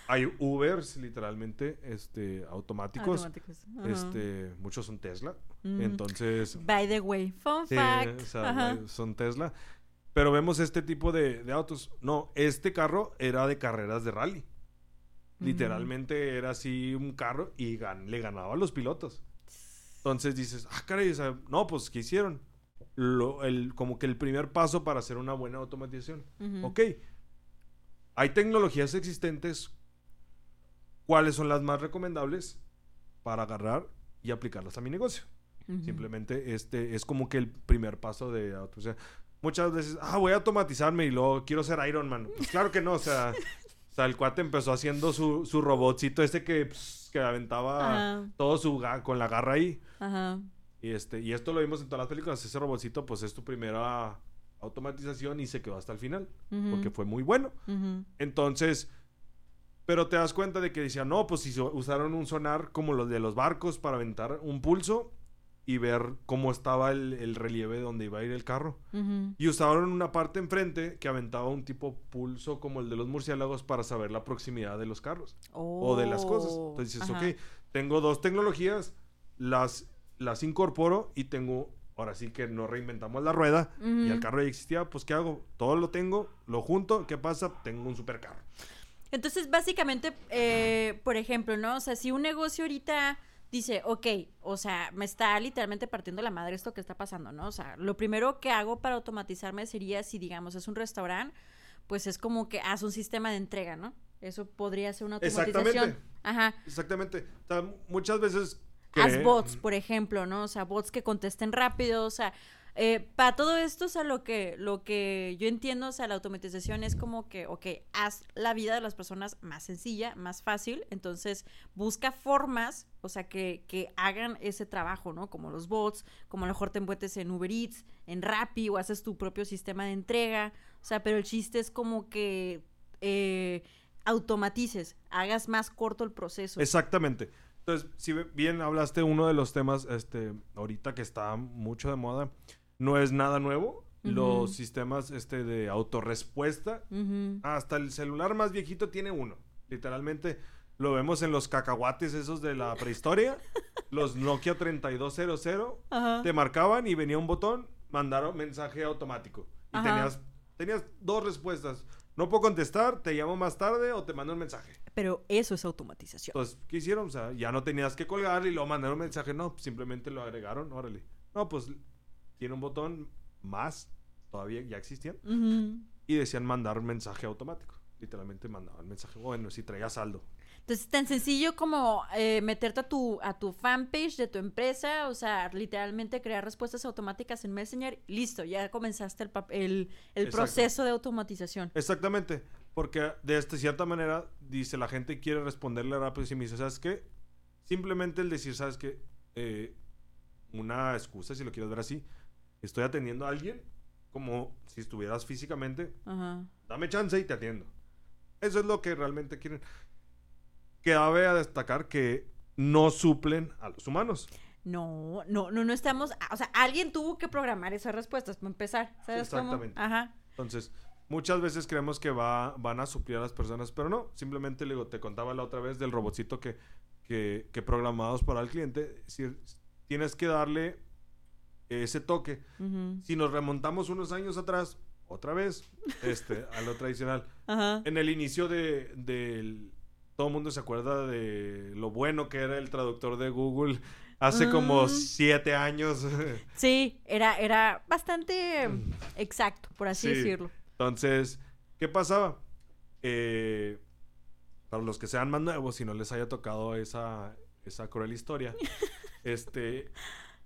S2: hay Ubers, literalmente, este, automáticos.
S1: Automáticos.
S2: Este, muchos son Tesla. Entonces,
S1: By the way, fun
S2: sí,
S1: fact.
S2: o sea, son Tesla. Pero vemos este tipo de, de autos. No, este carro era de carreras de rally. Literalmente era así un carro y gan- le ganaba a los pilotos. Entonces dices, ah, caray, o sea, no, pues, ¿qué hicieron? Lo, el, como que el primer paso para hacer una buena automatización.
S1: Ujú.
S2: Ok, hay tecnologías existentes. ¿Cuáles son las más recomendables para agarrar y aplicarlas a mi negocio?
S1: Ujú.
S2: Simplemente este es como que el primer paso de. O sea, muchas veces, ah, voy a automatizarme y luego quiero ser Iron Man. Pues claro que no, o sea, o sea el cuate empezó haciendo su, su robotcito este que, pues, que aventaba
S1: Ajá.
S2: todo su con la garra ahí.
S1: Ajá.
S2: Y este, y esto lo vimos en todas las películas. Ese robotcito, pues es tu primera automatización y se quedó hasta el final. Porque fue muy bueno. Entonces, pero te das cuenta de que decían, no, pues si usaron un sonar como los de los barcos para aventar un pulso y ver cómo estaba el, el relieve donde iba a ir el carro. Y usaron una parte enfrente que aventaba un tipo pulso como el de los murciélagos para saber la proximidad de los carros o de las cosas.
S1: Oh,
S2: Entonces dices,
S1: ajá.
S2: ok, tengo dos tecnologías, las, las incorporo y tengo, ahora sí que no reinventamos la rueda y el carro ya existía, pues ¿qué hago? Todo lo tengo, lo junto, ¿qué pasa? Tengo un supercarro.
S1: Entonces, básicamente, eh, por ejemplo, ¿no? O sea, si un negocio ahorita dice, ok, o sea, me está literalmente partiendo la madre esto que está pasando, ¿no? O sea, lo primero que hago para automatizarme sería, si digamos es un restaurante, pues es como que haz un sistema de entrega, ¿no? Eso podría ser una automatización.
S2: Exactamente.
S1: Ajá.
S2: Exactamente. O sea, muchas veces...
S1: Haz bots, por ejemplo, ¿no? O sea, bots que contesten rápido, o sea, eh, para todo esto, o sea, lo que, lo que yo entiendo, o sea, la automatización es como que, ok, haz la vida de las personas más sencilla, más fácil, entonces busca formas, o sea, que, que hagan ese trabajo, ¿no? Como los bots, como a lo mejor te envueltes en Uber Eats, en Rappi, o haces tu propio sistema de entrega, o sea, pero el chiste es como que eh, automatices, hagas más corto el proceso.
S2: Exactamente. Entonces, si bien hablaste uno de los temas, este, ahorita que está mucho de moda, no es nada nuevo. Los sistemas, este, de autorrespuesta, hasta el celular más viejito tiene uno. Literalmente, lo vemos en los cacahuates esos de la prehistoria, los Nokia 3200,
S1: Ajá.
S2: te marcaban y venía un botón, mandaron mensaje automático. Y tenías, tenías dos respuestas. No puedo contestar, te llamo más tarde o te mando un mensaje.
S1: Pero eso es automatización.
S2: Entonces, ¿qué hicieron? O sea, ya no tenías que colgar y luego mandaron un mensaje. No, pues, simplemente lo agregaron, órale. No, pues tiene un botón más, todavía ya existían,
S1: Ujú.
S2: y decían mandar mensaje automático. Literalmente mandaban mensaje, bueno, si traía saldo.
S1: Entonces, tan sencillo como eh, meterte a tu, a tu fanpage de tu empresa, o sea, literalmente crear respuestas automáticas en Messenger, listo, ya comenzaste el, el, el proceso de automatización.
S2: Exactamente. Porque de esta cierta manera, dice, la gente quiere responderle rápido y me dice, ¿sabes qué? Simplemente el decir, ¿sabes qué? Eh, una excusa, si lo quieres ver así. Estoy atendiendo a alguien como si estuvieras físicamente.
S1: Ajá.
S2: Dame chance y te atiendo. Eso es lo que realmente quieren. Cabe a destacar que no suplen a los humanos.
S1: No, no, no, no estamos, o sea, alguien tuvo que programar esas respuestas para empezar, ¿sabes cómo?
S2: Exactamente.
S1: Ajá.
S2: Entonces, muchas veces creemos que va, van a suplir a las personas, pero no. Simplemente le digo, te contaba la otra vez del robotcito que, que, que programados para el cliente. Tienes que darle ese toque. Si nos remontamos unos años atrás, otra vez, este, a lo tradicional.
S1: Ajá.
S2: En el inicio de, del... Todo el mundo se acuerda de lo bueno que era el traductor de Google hace como
S1: Mm.
S2: siete años.
S1: Sí, era, era bastante
S2: Mm.
S1: exacto, por así
S2: Sí.
S1: decirlo.
S2: Entonces, ¿qué pasaba? Eh, para los que sean más nuevos y no les haya tocado esa, esa cruel historia, este,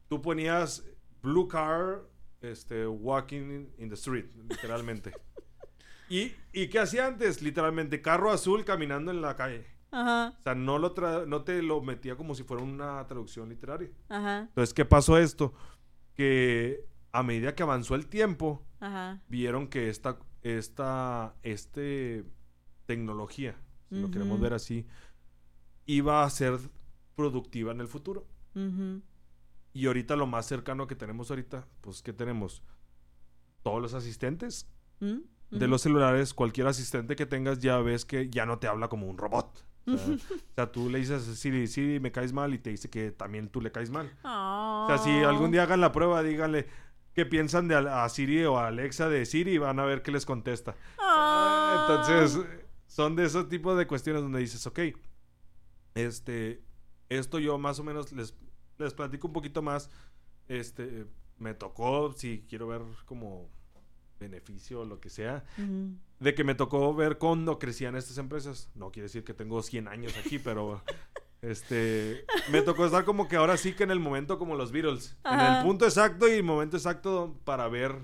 S2: tú ponías blue car, este, walking in the street, literalmente. ¿Y, ¿Y qué hacía antes? Literalmente, carro azul caminando en la calle.
S1: Ajá,
S2: O sea, no, lo tra- no te lo metía como si fuera una traducción literaria.
S1: ajá,
S2: Entonces, ¿qué pasó esto? Que a medida que avanzó el tiempo,
S1: ajá.
S2: vieron que esta, esta este tecnología, si lo queremos ver así, iba a ser productiva en el futuro.
S1: ujú,
S2: Y ahorita lo más cercano que tenemos ahorita, pues ¿qué tenemos? Todos los asistentes
S1: mm,
S2: de
S1: ujú.
S2: los celulares, cualquier asistente que tengas ya ves que ya no te habla como un robot. O sea, o sea, tú le dices Siri, Siri, me caes mal y te dice que también tú le caes mal. O sea, si
S1: Oh.
S2: algún día hagan la prueba, díganle qué piensan de a a Siri o a Alexa de Siri y van a ver qué les contesta.
S1: Ah.
S2: Entonces, son de esos tipos de cuestiones donde dices, ok, este, esto yo más o menos les, les platico un poquito más. Este, me tocó, si quiero ver como beneficio o lo que sea, de que me tocó ver cuando crecían estas empresas. No quiere decir que tengo 100 años aquí, pero este me tocó estar como que ahora sí que en el momento como los Beatles, en el punto exacto y momento exacto para ver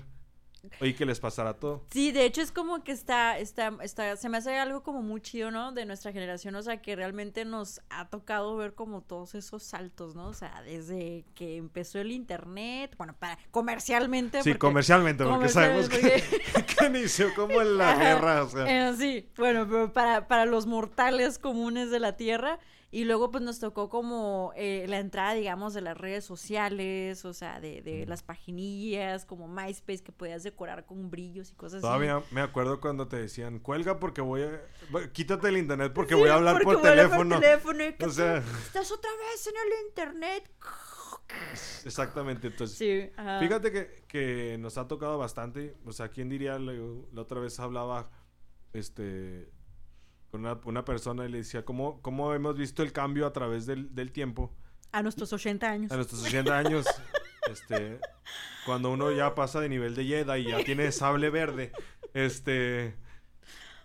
S2: y que les pasara todo.
S1: Sí, de hecho es como que está, está, está, se me hace algo como muy chido, ¿no? De nuestra generación, o sea, que realmente nos ha tocado ver como todos esos saltos, ¿no? O sea, desde que empezó el internet, bueno, para comercialmente.
S2: Sí,
S1: porque-
S2: comercialmente, porque sabemos que,
S1: comercialmente,
S2: que inició como en la guerra, o sea.
S1: Eh, sí, bueno, pero para, para los mortales comunes de la Tierra. Y luego pues nos tocó como eh, la entrada, digamos, de las redes sociales, o sea, de, de las paginillas, como MySpace, que podías decorar con brillos y cosas así.
S2: Todavía me acuerdo cuando te decían, cuelga porque voy a... Quítate el internet porque
S1: Sí,
S2: voy a hablar por
S1: a hablar
S2: teléfono.
S1: teléfono y que
S2: O sea-
S1: Estás otra vez en el internet.
S2: Exactamente, entonces...
S1: Sí, ajá.
S2: Fíjate que, que nos ha tocado bastante. O sea, ¿quién diría? La otra vez hablaba este, con una, una persona y le decía, ¿cómo, ¿cómo hemos visto el cambio a través del, del tiempo?
S1: A nuestros 80 años.
S2: A nuestros 80 años, este, cuando uno ya pasa de nivel de Jedi y ya tiene sable verde, este,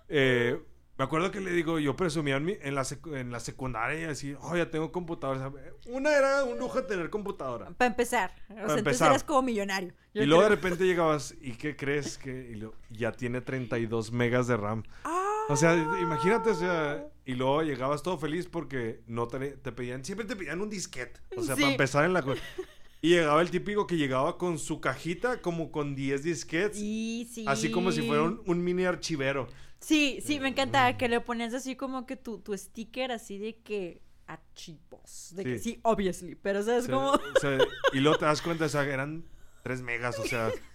S2: eh, me acuerdo que le digo, yo presumía en, mi- en, la, secu- en la secundaria y así, oh, ya tengo computadora. Una era un lujo tener computadora.
S1: Para empezar. O sea, entonces
S2: empezar.
S1: eras como millonario. Yo
S2: y luego de repente llegabas, ¿y qué crees? que y lo- Ya tiene 32 megas de RAM.
S1: Ah.
S2: O sea, imagínate, o sea, y luego llegabas todo feliz porque no te, te pedían, siempre te pedían un disquete. O sea,
S1: Sí.
S2: para empezar en la... Y llegaba el típico que llegaba con su cajita como con 10 disquetes.
S1: Sí, sí.
S2: Así como si fuera un, un mini archivero.
S1: Sí, sí, me encantaba que le ponías así como que tu, tu sticker así de que archivos. De que
S2: Sí.
S1: sí, obviously. Pero, ¿sabes
S2: O sea,
S1: cómo?
S2: o sea, y luego te das cuenta, o sea, eran 3 megas, o sea...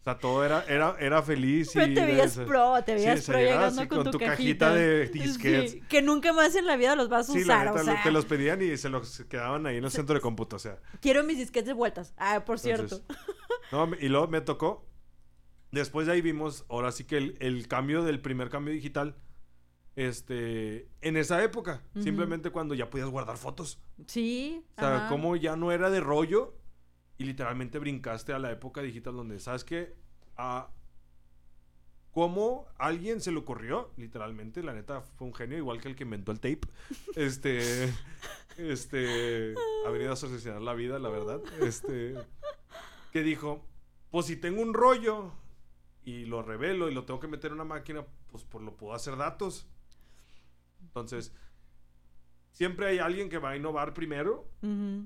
S2: O sea, todo era, era, era feliz y...
S1: Te veías pro, te
S2: sí,
S1: veías pro llegando
S2: así
S1: con,
S2: con
S1: tu, cajita,
S2: cajita de disquetes.
S1: Sí, que nunca más en la vida los vas a
S2: Sí,
S1: usar,
S2: la neta,
S1: o sea.
S2: te los pedían y se los quedaban ahí en el centro de cómputo, o sea.
S1: Quiero mis disquetes de vueltas. Ah, por cierto.
S2: No, y luego me tocó. Después de ahí vimos, ahora sí que el, el cambio del primer cambio digital. Este, en esa época, simplemente cuando ya podías guardar fotos.
S1: Sí.
S2: O sea,
S1: ajá.
S2: como ya no era de rollo y literalmente brincaste a la época digital donde, ¿sabes qué? Ah, cómo alguien se le ocurrió, literalmente, la neta fue un genio, igual que el que inventó el tape. Este, este, ha venido a asociar la vida, la verdad. Este, que dijo, pues si tengo un rollo y lo revelo y lo tengo que meter en una máquina, pues, pues lo puedo hacer datos. Entonces, siempre hay alguien que va a innovar primero.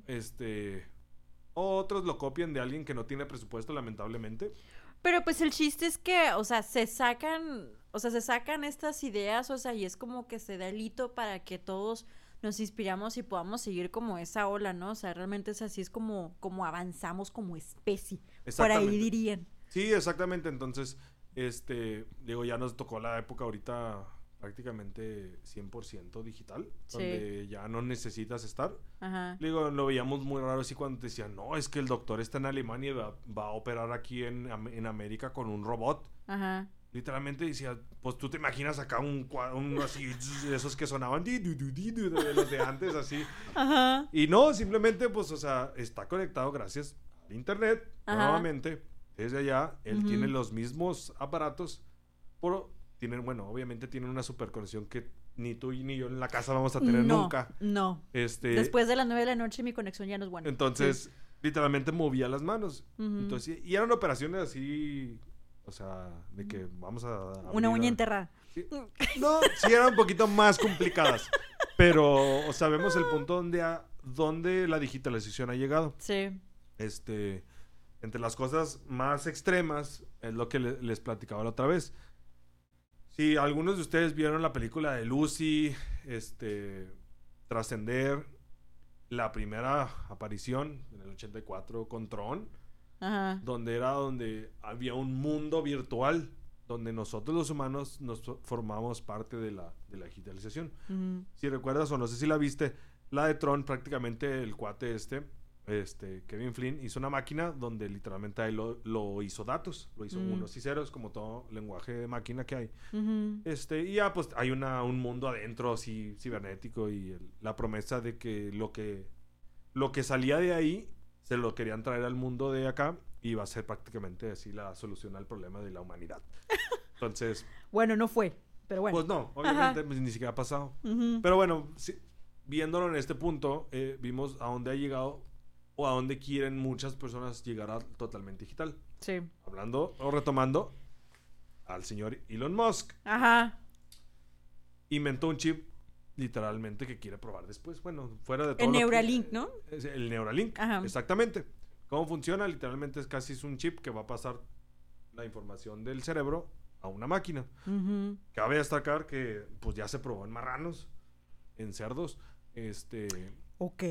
S2: Este, otros lo copian de alguien que no tiene presupuesto, lamentablemente.
S1: Pero pues el chiste es que, o sea, se sacan, o sea, se sacan estas ideas, o sea, y es como que se da el hito para que todos nos inspiramos y podamos seguir como esa ola, ¿no? O sea, realmente es así, es como, como avanzamos como especie. Por ahí dirían.
S2: Sí, exactamente. Entonces, este, digo, ya nos tocó la época ahorita prácticamente 100% digital, donde ya no necesitas estar. Ajá. Digo, lo veíamos muy raro así cuando te decían, no, es que el doctor está en Alemania y va, a operar aquí en, en, América con un robot. Ajá. Literalmente decía, pues tú te imaginas acá un, un así, esos que sonaban, de los de antes, así. Ajá. Y no, simplemente, pues, o sea, está conectado gracias al internet, nuevamente. Desde allá, él tiene los mismos aparatos, pero tienen, bueno, obviamente tienen una super conexión que ni tú ni yo en la casa vamos a tener nunca.
S1: No. Este, Después de las nueve de la noche mi conexión ya no es buena.
S2: Entonces, literalmente movía las manos. Entonces, y eran operaciones así, o sea, de que vamos a...
S1: Una uña enterrada.
S2: No, sí eran un poquito más complicadas. pero, vemos el punto donde, a, donde la digitalización ha llegado. Sí. Este, entre las cosas más extremas, es lo que les platicaba la otra vez si algunos de ustedes vieron la película de Lucy, este, Trascender, la primera aparición en el 84 con Tron, donde era donde había un mundo virtual donde nosotros los humanos nos formamos parte de la, de la digitalización. Si recuerdas o no sé si la viste, la de Tron prácticamente el cuate este este, Kevin Flynn hizo una máquina donde literalmente ahí lo, hizo datos, lo hizo mm. unos y ceros, como todo lenguaje de máquina que hay. este, y ya pues hay una, un mundo adentro así cibernético y la promesa de que lo que lo que salía de ahí se lo querían traer al mundo de acá y va a ser prácticamente así la solución al problema de la humanidad. Entonces...
S1: bueno, no fue, pero bueno.
S2: Pues no, obviamente pues, ni siquiera ha pasado. Pero bueno, viéndolo en este punto, eh, vimos a dónde ha llegado o a dónde quieren muchas personas llegar a totalmente digital. Sí. Hablando o retomando al señor Elon Musk. Ajá. Inventó un chip literalmente que quiere probar después. Bueno, fuera de todo.
S1: El Neuralink, ¿no?
S2: El Neuralink. Ajá. Exactamente. ¿Cómo funciona? Literalmente es casi es un chip que va a pasar la información del cerebro a una máquina. Cabe destacar que pues ya se probó en marranos, en cerdos. Este.
S1: Ok.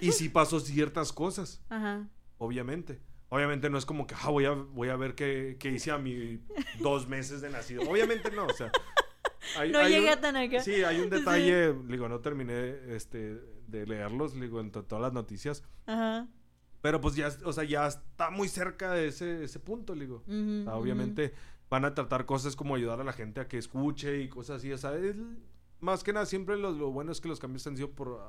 S2: Y sí pasó ciertas cosas. Ajá. Obviamente. Obviamente no es como que ah, voy, a, voy a ver qué, qué hice a mi dos meses de nacido. Obviamente no, o sea.
S1: no llega tan acá.
S2: Sí, hay un detalle, digo, no terminé este, de leerlos, digo, en todas las noticias. Ajá. Pero pues ya, o sea, ya está muy cerca de ese, ese punto, digo. obviamente van a tratar cosas como ayudar a la gente a que escuche y cosas así. O sea, más que nada, siempre lo, lo, bueno es que los cambios han sido por,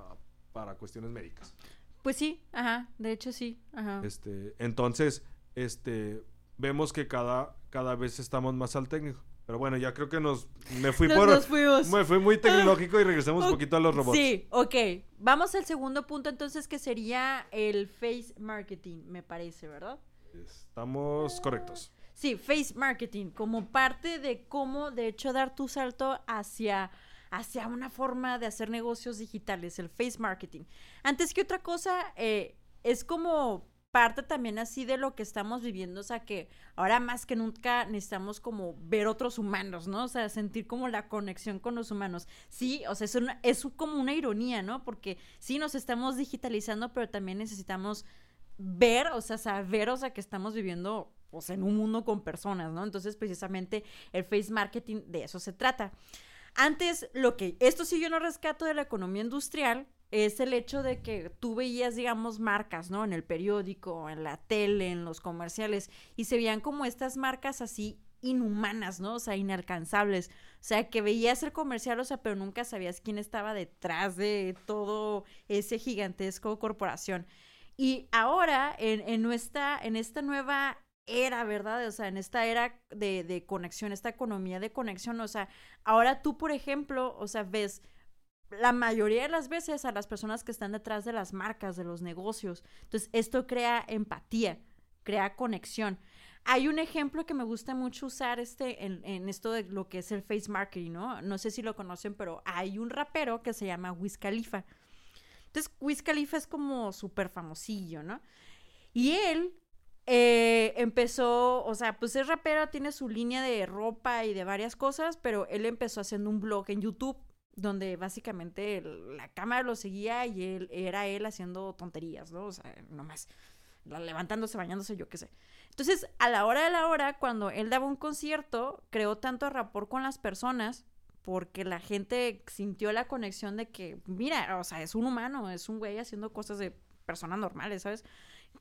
S2: para cuestiones médicas.
S1: Pues sí, ajá, de hecho sí, ajá.
S2: Este, entonces, este, vemos que cada, cada vez estamos más al técnico. Pero bueno, ya creo que nos me fui por nos fuimos. me fui muy tecnológico y regresamos un poquito a los robots.
S1: Sí, ok. Vamos al segundo punto entonces que sería el face marketing, me parece, ¿verdad?
S2: Estamos correctos.
S1: Sí, face marketing como parte de cómo de hecho dar tu salto hacia hacia una forma de hacer negocios digitales, el face marketing. Antes que otra cosa, eh, es como parte también así de lo que estamos viviendo, o sea que ahora más que nunca necesitamos como ver otros humanos, ¿no? O sea, sentir como la conexión con los humanos. Sí, o sea, es, es como una ironía, ¿no? Porque sí nos estamos digitalizando, pero también necesitamos ver, o sea, saber, o sea, que estamos viviendo pues, en un mundo con personas, ¿no? Entonces, precisamente el face marketing de eso se trata. Antes, lo que, esto sí yo no rescato de la economía industrial, es el hecho de que tú veías, digamos, marcas, ¿no? En el periódico, en la tele, en los comerciales, y se veían como estas marcas así inhumanas, ¿no? O sea, inalcanzables. O sea, que veías el comercial, o sea, pero nunca sabías quién estaba detrás de todo ese gigantesco corporación. Y ahora, en, en, nuestra, en esta nueva era, ¿verdad? O sea, en esta era de, de conexión, esta economía de conexión, o sea, ahora tú, por ejemplo, o sea, ves la mayoría de las veces a las personas que están detrás de las marcas, de los negocios. Entonces, esto crea empatía, crea conexión. Hay un ejemplo que me gusta mucho usar este, en, en, esto de lo que es el face marketing, ¿no? No sé si lo conocen, pero hay un rapero que se llama Wiz Khalifa. Entonces, Wiz Khalifa es como súper famosillo, ¿no? Y él eh, empezó, o sea, pues es rapero, tiene su línea de ropa y de varias cosas, pero él empezó haciendo un blog en YouTube donde básicamente la cámara lo seguía y él era él haciendo tonterías, ¿no? O sea, nomás levantándose, bañándose, yo qué sé. Entonces, a la hora de la hora, cuando él daba un concierto, creó tanto rapport con las personas porque la gente sintió la conexión de que, mira, o sea, es un humano, es un güey haciendo cosas de personas normales, ¿sabes?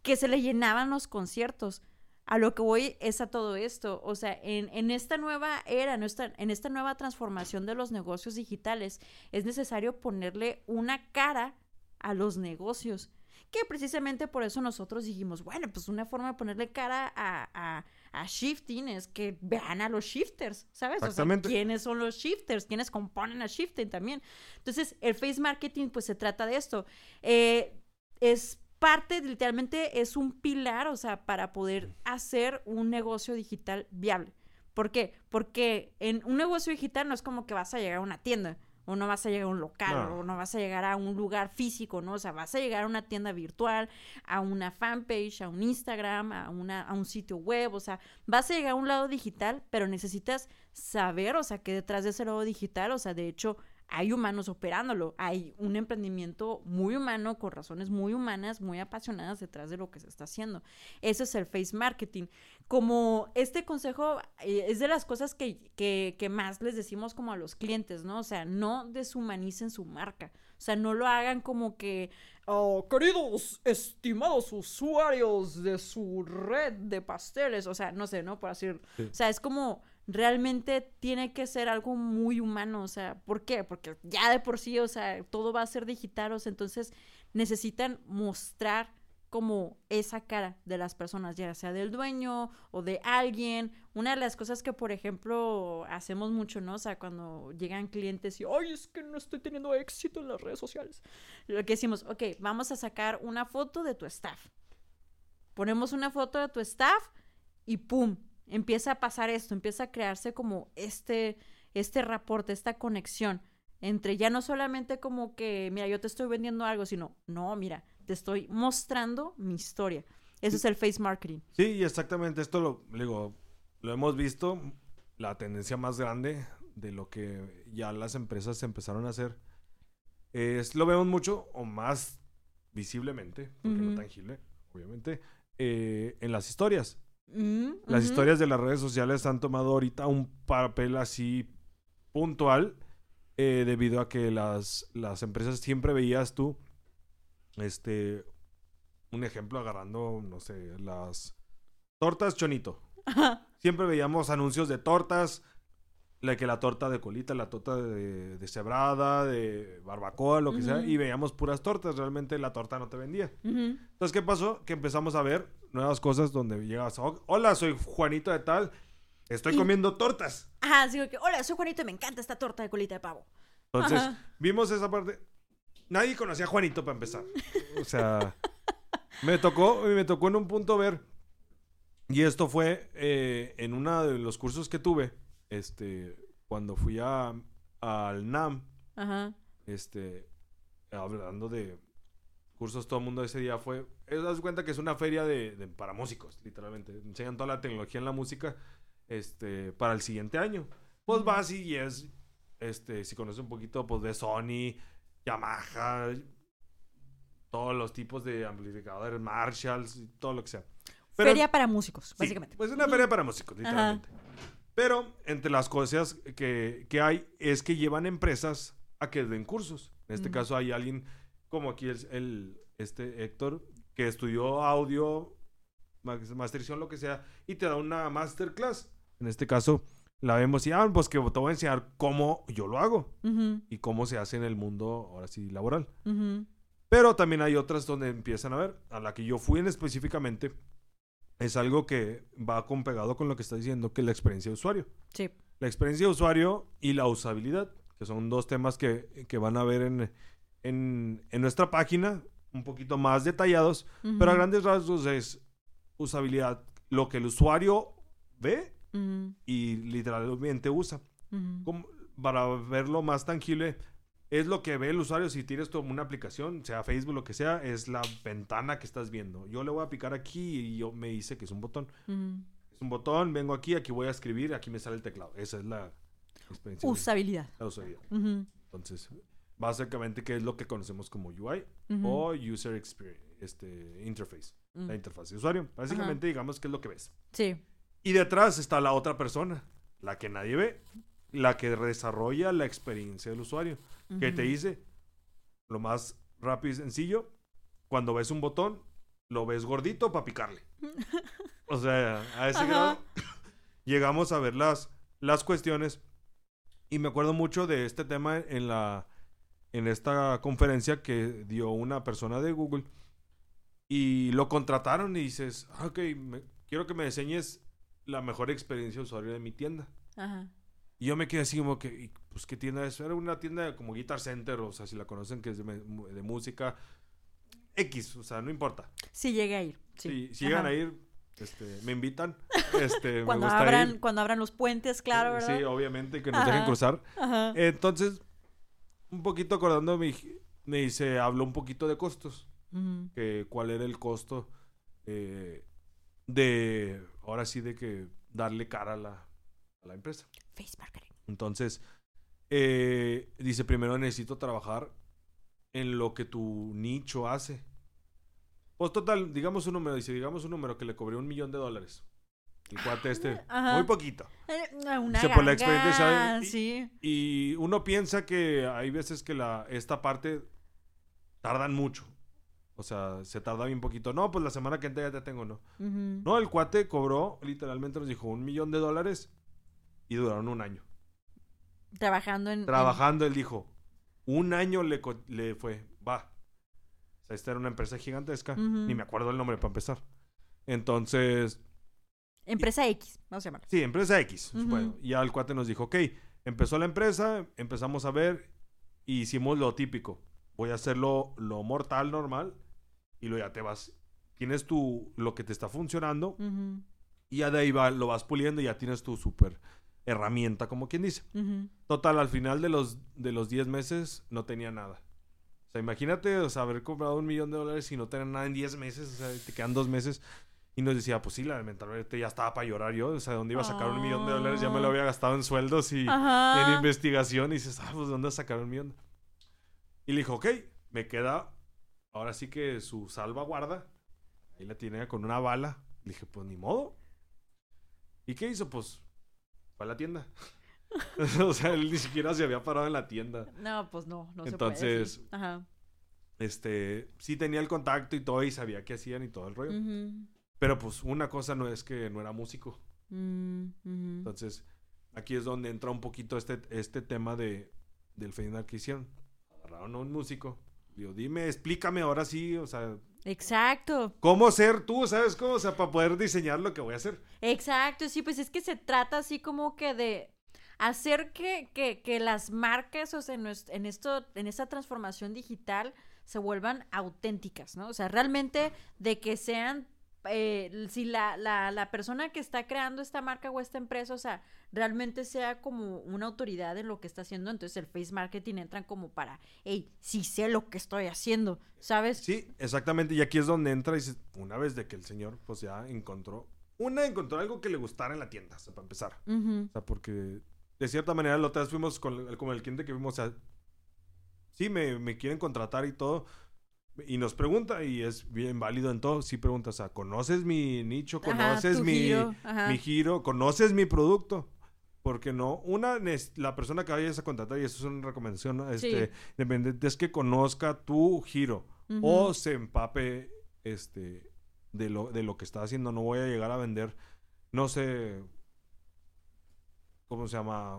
S1: Que se le llenaban los conciertos a lo que voy es a todo esto. O sea, en, en esta nueva era, en esta, en esta nueva transformación de los negocios digitales, es necesario ponerle una cara a los negocios. Que precisamente por eso nosotros dijimos, bueno, pues una forma de ponerle cara a, a, a shifting es que vean a los shifters, ¿sabes? O sea, quiénes son los shifters, quiénes componen a shifting también. Entonces, el face marketing, pues se trata de esto. Eh, es parte, literalmente es un pilar, o sea, para poder hacer un negocio digital viable. ¿Por qué? Porque en un negocio digital no es como que vas a llegar a una tienda, o no vas a llegar a un local, o no vas a llegar a un lugar físico, ¿no? O sea, vas a llegar a una tienda virtual, a una fanpage, a un Instagram, a, una, a un sitio web, o sea, vas a llegar a un lado digital, pero necesitas saber, o sea, que detrás de ese lado digital, o sea, de hecho, hay humanos operándolo, hay un emprendimiento muy humano, con razones muy humanas, muy apasionadas detrás de lo que se está haciendo. Eso es el face marketing. Como este consejo eh, es de las cosas que, que, que, más les decimos como a los clientes, ¿no? O sea, no deshumanicen su marca. O sea, no lo hagan como que, oh, queridos, estimados usuarios de su red de pasteles. O sea, no sé, ¿no? Por así O sea, es como realmente tiene que ser algo muy humano, o sea, ¿por qué? Porque ya de por sí, o sea, todo va a ser digital, o sea, entonces necesitan mostrar como esa cara de las personas, ya sea del dueño o de alguien. Una de las cosas que, por ejemplo, hacemos mucho, ¿no? O sea, cuando llegan clientes y, ay, es que no estoy teniendo éxito en las redes sociales. Lo que decimos, ok, vamos a sacar una foto de tu staff. Ponemos una foto de tu staff y ¡pum! Empieza a pasar esto, empieza a crearse como este, este reporte, esta conexión entre ya no solamente como que, mira, yo te estoy vendiendo algo, sino, no, mira, te estoy mostrando mi historia. Eso es el face marketing.
S2: Sí, exactamente. Esto lo, digo, lo hemos visto, la tendencia más grande de lo que ya las empresas empezaron a hacer. Es, lo vemos mucho o más visiblemente, porque no tangible, obviamente, eh, en las historias. Mm, Las historias de las redes sociales han tomado ahorita un papel así puntual eh, debido a que las, las empresas siempre veías tú, este, un ejemplo agarrando, no sé, las tortas chonito. Siempre veíamos anuncios de tortas, la que la torta de colita, la torta de, de cebrada, de barbacoa, lo que sea, y veíamos puras tortas, realmente la torta no te vendía. Entonces, ¿qué pasó? Que empezamos a ver nuevas cosas donde llegas, hola, soy Juanito de tal, estoy comiendo tortas.
S1: Ajá, digo que, hola, soy Juanito y me encanta esta torta de colita de pavo.
S2: Entonces, vimos esa parte. Nadie conocía a Juanito para empezar. O sea, me tocó, me tocó en un punto ver, y esto fue eh, en uno de los cursos que tuve este, cuando fui a, al NAM, este, hablando de cursos, todo el mundo ese día fue, es, das cuenta que es una feria de, para músicos, literalmente. Enseñan toda la tecnología en la música, este, para el siguiente año. Pues vas y es, este, si conoces un poquito, pues de Sony, Yamaha, todos los tipos de amplificadores, Marshalls, todo lo que sea.
S1: feria para músicos, básicamente.
S2: pues una feria para músicos, literalmente. Pero entre las cosas que, hay es que llevan empresas a que den cursos. En este caso hay alguien como aquí el, el, este Héctor que estudió audio, masterización, lo que sea, y te da una masterclass. En este caso la vemos y, ah, pues que te voy a enseñar cómo yo lo hago y cómo se hace en el mundo, ahora sí, laboral. Pero también hay otras donde empiezan a ver, a la que yo fui en específicamente, es algo que va con pegado con lo que está diciendo, que es la experiencia de usuario.
S1: Sí.
S2: La experiencia de usuario y la usabilidad, que son dos temas que, que van a ver en, en, en nuestra página, un poquito más detallados, pero a grandes rasgos es usabilidad, lo que el usuario ve
S1: Ujú,
S2: y literalmente usa.
S1: ujú.
S2: Como- para verlo más tangible, es lo que ve el usuario si tienes tú una aplicación, sea Facebook, lo que sea, es la ventana que estás viendo. Yo le voy a picar aquí y yo me dice que es un botón. Es un botón, vengo aquí, aquí voy a escribir, aquí me sale el teclado. Esa es la experiencia.
S1: Usabilidad.
S2: la usabilidad. Entonces, básicamente, ¿qué es lo que conocemos como UI o User Experience, este, Interface?
S1: mm.
S2: La interfaz de usuario. Básicamente, digamos que es lo que ves.
S1: Sí.
S2: Y detrás está la otra persona, la que nadie ve, la que desarrolla la experiencia del usuario, que te dice lo más rápido y sencillo, cuando ves un botón, lo ves gordito para picarle. O sea, a ese grado llegamos a ver las, las cuestiones. Y me acuerdo mucho de este tema en la en esta conferencia que dio una persona de Google y lo contrataron y dices, "Ah, ok, me- quiero que me diseñes la mejor experiencia de usuario de mi tienda.
S1: Ajá.
S2: Y yo me quedé así como que, pues, ¿qué tienda es? Era una tienda como Guitar Center, o sea, si la conocen, que es de, de música. X, o sea, no importa.
S1: Sí, llegué a ir. Sí.
S2: Si, si llegan a ir, este, me invitan. Este,
S1: Cuando
S2: me gusta
S1: abran,
S2: ir.
S1: cuando abran los puentes, claro, ¿verdad?
S2: Sí, obviamente, que nos dejen
S1: Ajá.
S2: cruzar.
S1: Ajá.
S2: Entonces, un poquito acordándome, me dice, habló un poquito de costos. Que cuál era el costo eh, de, ahora sí, de que darle cara a la, a la empresa.
S1: Face marketing.
S2: Entonces, eh, dice, primero necesito trabajar en lo que tu nicho hace. Pues total, digamos un número, dice, digamos un número que le cobré un millón de dólares. El cuate este,
S1: Ajá.
S2: muy poquito.
S1: Eh, Una
S2: Sí, por la experiencia. Y-
S1: Sí.
S2: Y uno piensa que hay veces que la, esta parte tardan mucho. O sea, se tarda bien poquito. No, pues la semana que entra ya te tengo, ¿no? No, el cuate cobró, literalmente nos dijo, un millón de dólares y duraron un año.
S1: Trabajando en... en-
S2: Trabajando, él dijo, un año le, le fue, va. O sea, esta era una empresa gigantesca, ni me acuerdo el nombre para empezar. Entonces,
S1: Empresa X, vamos a llamarla.
S2: sí, empresa X.
S1: Ujú.
S2: Bueno, y ya el cuate nos dijo, ok, empezó la empresa, empezamos a ver, y hicimos lo típico. Voy a hacerlo lo mortal, normal, y luego ya te vas. Tienes tu, lo que te está funcionando, y ya de ahí va, lo vas puliendo y ya tienes tu super herramienta, como quien dice. Total, al final de los, de los 10 meses no tenía nada. O sea, imagínate o sea, haber comprado un millón de dólares y no tener nada en 10 meses, o sea, te quedan dos meses. Y nos decía, pues sí, lamentablemente ya estaba para llorar yo. O sea, ¿de dónde iba a sacar un millón de dólares? Ya me lo había gastado en sueldos y en investigación. Y dices, ah, pues ¿de ¿dónde sacar un millón? Y le dijo, ok, me queda ahora sí que su salvaguarda. Ahí la tiene con una bala. Le dije, pues ni modo. ¿Y qué hizo? Pues fue a la tienda. o sea, él ni siquiera se había parado en la tienda.
S1: No, pues no, no
S2: Entonces-
S1: se puede. sí. Ajá.
S2: Este, sí tenía el contacto y todo y sabía qué hacían y todo el rollo.
S1: Ujú,
S2: Pero pues una cosa no es que no era músico.
S1: mm.
S2: Entonces, aquí es donde entra un poquito este, este tema de, del final que hicieron. Agarraron a un músico. Digo, dime, explícame ahora sí, o sea,
S1: Exacto,
S2: cómo ser tú, ¿sabes cómo? O sea, para poder diseñar lo que voy a hacer.
S1: exacto, sí, pues es que se trata así como que de hacer que, que, que las marcas, o sea, en, en esto, en esta transformación digital se vuelvan auténticas, ¿no? O sea, realmente de que sean, eh, si la, la, la persona que está creando esta marca o esta empresa, o sea, realmente sea como una autoridad en lo que está haciendo, entonces el face marketing entran como para, hey, sí sé lo que estoy haciendo, ¿sabes?
S2: Sí, exactamente. Y aquí es donde entra y dices, una vez de que el señor, pues ya encontró, una, encontró algo que le gustara en la tienda, o sea, para empezar. O sea, porque de cierta manera la otra vez fuimos con, el- con el cliente que vimos, o sea, sí, me, me quieren contratar y todo. Y nos pregunta, y es bien válido en todo, sí pregunta, o sea, ¿conoces mi nicho? ¿Conoces mi,
S1: giro,
S2: mi giro? ¿Conoces mi producto? Porque no, una, la persona que vayas a contratar, y eso es una recomendación ¿no? este, independiente, es que conozca tu giro o se empape este, de, lo, de lo que está haciendo. No voy a llegar a vender, no sé, ¿cómo se llama?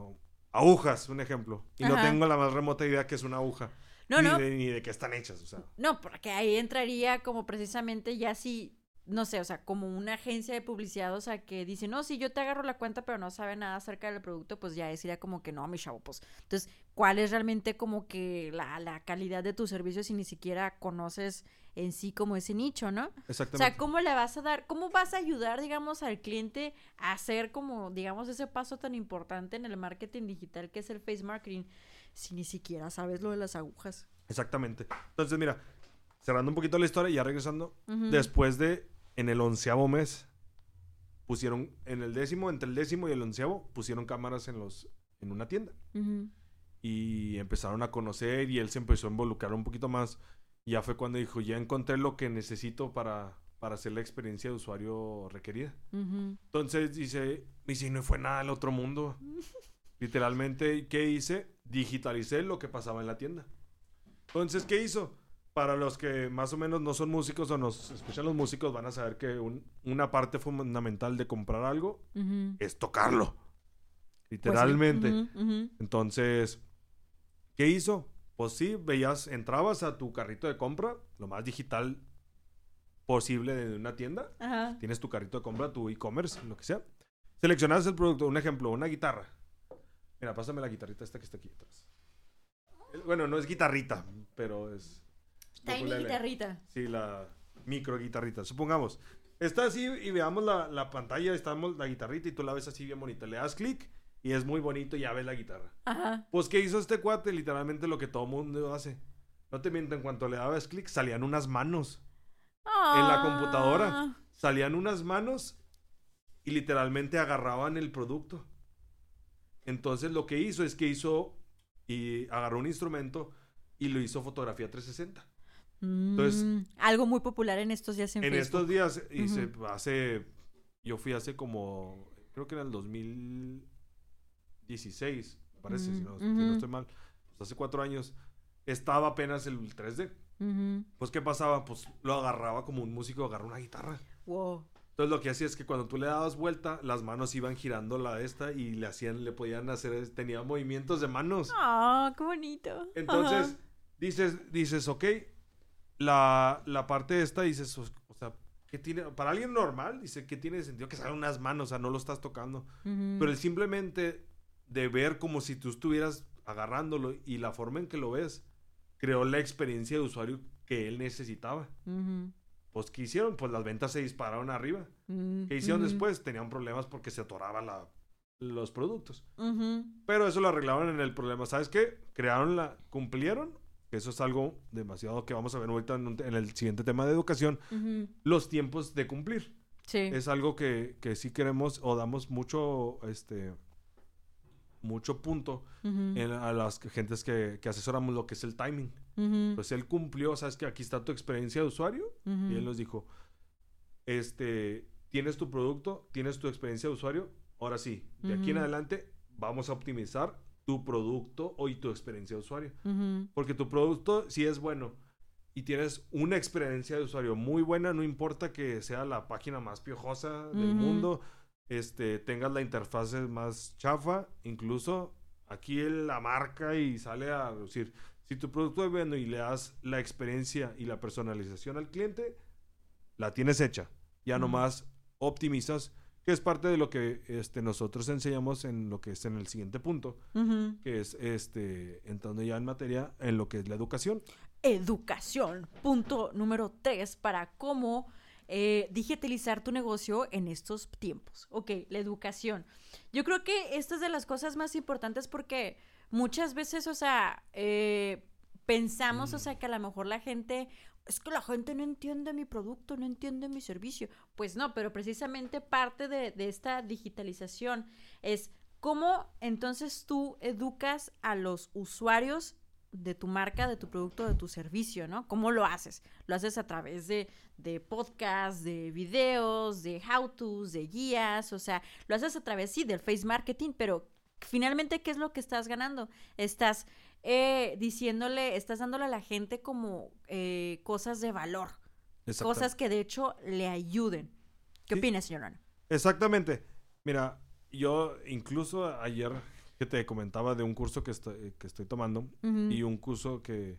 S2: Agujas, un ejemplo. Y no tengo la más remota idea que es una aguja.
S1: No,
S2: ni,
S1: no.
S2: De, ni de qué están hechas, o sea.
S1: No, porque ahí entraría como precisamente ya si no sé, o sea, como una agencia de publicidad, o sea, que dice, no, si yo te agarro la cuenta, pero no sabe nada acerca del producto, pues ya sería como que no, mi chavo, pues. Entonces, ¿cuál es realmente como que la, la calidad de tu servicio si ni siquiera conoces en sí como ese nicho, ¿no?
S2: Exactamente.
S1: O sea, ¿cómo le vas a dar, cómo vas a ayudar, digamos, al cliente a hacer como, digamos, ese paso tan importante en el marketing digital que es el face marketing, si ni siquiera sabes lo de las agujas?
S2: Exactamente. Entonces, mira, cerrando un poquito la historia y ya regresando, después de en el onceavo mes pusieron, en el décimo, entre el décimo y el onceavo, pusieron cámaras en los, en una tienda. Y empezaron a conocer y él se empezó a involucrar un poquito más. Ya fue cuando dijo, ya encontré lo que necesito para, para hacer la experiencia de usuario requerida. Entonces dice, y si no fue nada del otro mundo. Literalmente, ¿qué hice? Digitalicé lo que pasaba en la tienda. Entonces, ¿qué hizo? para los que más o menos no son músicos o nos escuchan los músicos, van a saber que una parte fundamental de comprar algo es tocarlo. Literalmente. Pues Entonces, ¿qué hizo? Pues sí, veías, entrabas a tu carrito de compra, lo más digital posible de una tienda. Tienes tu carrito de compra, tu e-commerce, lo que sea. Seleccionas el producto, un ejemplo, una guitarra. Mira, pásame la guitarrita esta que está aquí atrás. Bueno, no es guitarrita, pero es
S1: Tiny guitarrita.
S2: Sí, la micro guitarrita. Supongamos, está así y veamos la, la pantalla, estamos la guitarrita y tú la ves así bien bonita. Le das clic y es muy bonito y ya ves la guitarra. Ajá. Pues, ¿qué hizo este cuate? Literalmente lo que todo mundo hace. No te miento, en cuanto le dabas clic, salían unas manos. En la computadora. Ah. Salían unas manos y literalmente agarraban el producto. Entonces lo que hizo es que hizo y agarró un instrumento y lo hizo fotografía 360.
S1: Entonces, mm, algo muy popular en estos días
S2: en, en estos días, y se hace, yo fui hace como, creo que era el 2016, parece, si, no, estoy mal, pues hace cuatro años, estaba apenas el 3D. Pues, ¿qué pasaba? Pues lo agarraba como un músico agarra una guitarra. Wow. Entonces lo que hacía es que cuando tú le dabas vuelta, las manos iban girando la esta y le hacían, le podían hacer, tenía movimientos de manos.
S1: ¡Ah, qué bonito!
S2: Entonces, dices, dices, ok, la, la parte esta dices, o, sea, que tiene, para alguien normal, dice que tiene sentido que salgan unas manos, o sea, no lo estás tocando. Pero el simplemente de ver como si tú estuvieras agarrándolo y la forma en que lo ves, creó la experiencia de usuario que él necesitaba. Pues, ¿qué hicieron? Pues las ventas se dispararon arriba. ¿Qué hicieron después? Tenían problemas porque se atoraban la, los productos. Pero eso lo arreglaron en el problema. ¿Sabes qué? Crearon la... Cumplieron eso es algo demasiado que vamos a ver ahorita en, el siguiente tema de educación, los tiempos de cumplir. Sí. Es algo que, que, sí queremos o damos mucho, este, mucho punto a las gentes que, que, asesoramos lo que es el timing. Pues él cumplió, sabes que aquí está tu experiencia de usuario. Y él nos dijo, este, tienes tu producto, tienes tu experiencia de usuario, ahora sí, de aquí en adelante vamos a optimizar tu producto y tu experiencia de usuario. Porque tu producto, si es bueno y tienes una experiencia de usuario muy buena, no importa que sea la página más piojosa del mundo, este, tengas la interfaz más chafa, incluso aquí la marca y sale a decir, si tu producto es bueno y le das la experiencia y la personalización al cliente, la tienes hecha. Ya nomás optimizas que es parte de lo que este, nosotros enseñamos en lo que es en el siguiente punto, que es este, entrando ya en materia en lo que es la educación.
S1: Educación, punto número tres, para cómo eh, digitalizar tu negocio en estos tiempos. Ok, la educación. Yo creo que esta es de las cosas más importantes porque muchas veces, o sea, eh, pensamos, o mm. sea, que a lo mejor la gente es que la gente no entiende mi producto, no entiende mi servicio. Pues no, pero precisamente parte de, esta digitalización es cómo entonces tú educas a los usuarios de tu marca, de tu producto, de tu servicio, ¿no? ¿Cómo lo haces? Lo haces a través de, de podcasts, de videos, de how-tos, de guías, o sea, lo haces a través, sí, del face marketing, pero finalmente, ¿qué es lo que estás ganando? Estás eh, diciéndole, estás dándole a la gente como eh, cosas de valor. Cosas que de hecho le ayuden. ¿Qué opinas, señor Ana?
S2: Exactamente. Mira, yo incluso ayer que te comentaba de un curso que estoy, que estoy tomando y un curso que,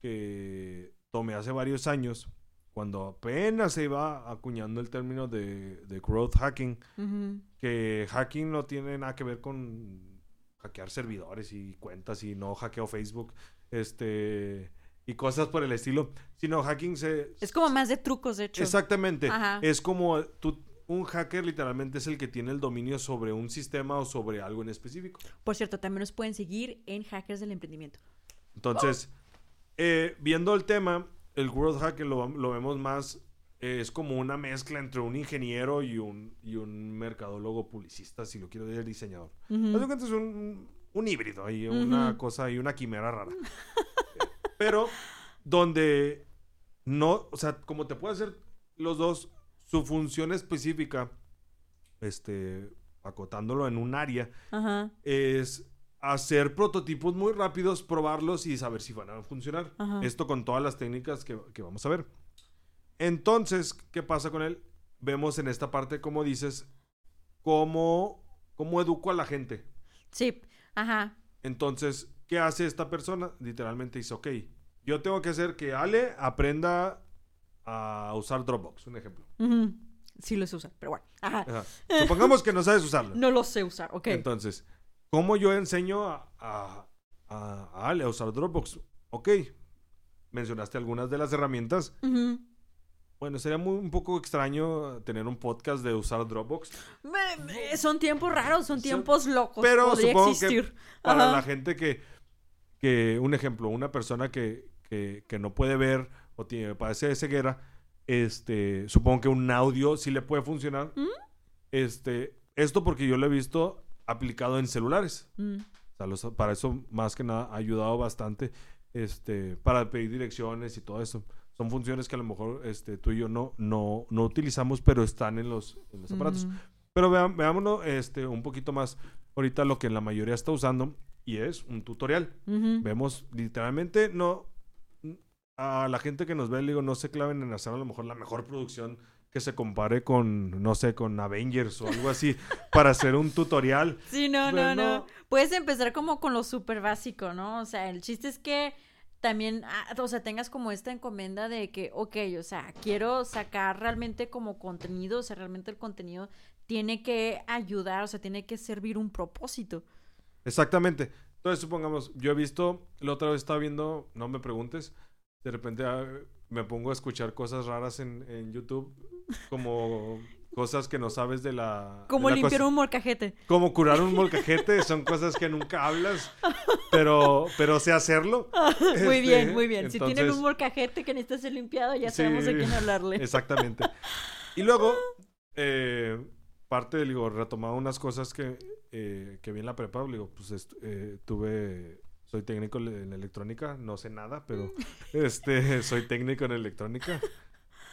S2: que tomé hace varios años, cuando apenas se iba acuñando el término de, de growth hacking, que hacking no tiene nada que ver con hackear servidores y cuentas y no hackeo Facebook, este y cosas por el estilo, sino hacking se
S1: Es como más de trucos, de hecho.
S2: exactamente
S1: Ajá.
S2: es como tú un hacker literalmente es el que tiene el dominio sobre un sistema o sobre algo en específico.
S1: Por cierto, también nos pueden seguir en Hackers del Emprendimiento.
S2: Entonces, eh, viendo el tema, el growth hacker lo, lo vemos más, eh, es como una mezcla entre un ingeniero y un, y un mercadólogo publicista, si lo quiero decir, diseñador. De cuenta, es un, un híbrido ahí, una
S1: Ujú.
S2: cosa y una quimera rara. Pero donde no, o sea, como te puede hacer los dos, su función específica, este, acotándolo en un área,
S1: Ajá.
S2: es hacer prototipos muy rápidos, probarlos y saber si van a funcionar.
S1: Ajá.
S2: Esto con todas las técnicas que, que vamos a ver. Entonces, ¿qué pasa con él? Vemos en esta parte, como dices, cómo, cómo educo a la gente.
S1: Sí. Ajá.
S2: Entonces, ¿qué hace esta persona? Literalmente dice, ok, yo tengo que hacer que Ale aprenda a usar Dropbox, un ejemplo.
S1: Sí lo sé usar, pero bueno. Ajá.
S2: Ajá. Supongamos que no sabes usarlo.
S1: No lo sé usar, ok.
S2: Entonces, ¿cómo yo enseño a, a, a- a Ale a usar Dropbox? Ok, mencionaste algunas de las herramientas.
S1: Ujú.
S2: Bueno, sería muy, un poco extraño tener un podcast de usar Dropbox.
S1: Me- son tiempos raros, son
S2: Son-
S1: tiempos locos.
S2: pero
S1: podría
S2: supongo que
S1: existir.
S2: Para
S1: Ajá.
S2: la gente que, que, un ejemplo, una persona que, que, que no puede ver o tiene, padece de ceguera, este, supongo que un audio sí le puede funcionar.
S1: ¿Mm?
S2: Este, esto porque yo lo he visto aplicado en celulares.
S1: Mm.
S2: O sea, los- para eso, más que nada, ha ayudado bastante este, para pedir direcciones y todo eso. Son funciones que a lo mejor este, tú y yo no, no, no utilizamos, pero están en los, en los aparatos.
S1: Ujú.
S2: Pero vea- veámonos este, un poquito más ahorita lo que la mayoría está usando y es un tutorial. Vemos literalmente, no, a la gente que nos ve, le digo, no se claven en hacer a lo mejor la mejor producción que se compare con, no sé, con Avengers o algo así, para hacer un tutorial.
S1: Sí, no, no, no,
S2: no.
S1: Puedes empezar como con lo súper básico, ¿no? O sea, el chiste es que también, ah, o sea, tengas como esta encomienda de que, ok, o sea, quiero sacar realmente como contenido, o sea, realmente el contenido tiene que ayudar, o sea, tiene que servir un propósito.
S2: Exactamente. Entonces, supongamos, yo he visto, la otra vez estaba viendo, no me preguntes, de repente ah, me pongo a escuchar cosas raras en, en YouTube, como cosas que no sabes de la... de
S1: Como
S2: la
S1: limpiar
S2: cosa-
S1: un molcajete.
S2: Como curar un molcajete, son cosas que nunca hablas, pero, pero sé hacerlo.
S1: muy bien,
S2: Este,
S1: muy bien. Si tienen un molcajete que necesita ser limpiado, ya
S2: Sí,
S1: sabemos a quién hablarle.
S2: Exactamente. Y luego, eh, parte, digo, retomaba unas cosas que, eh, que vi en la prepa, digo, pues eh, tuve, soy técnico en electrónica, no sé nada, pero este, soy técnico en electrónica.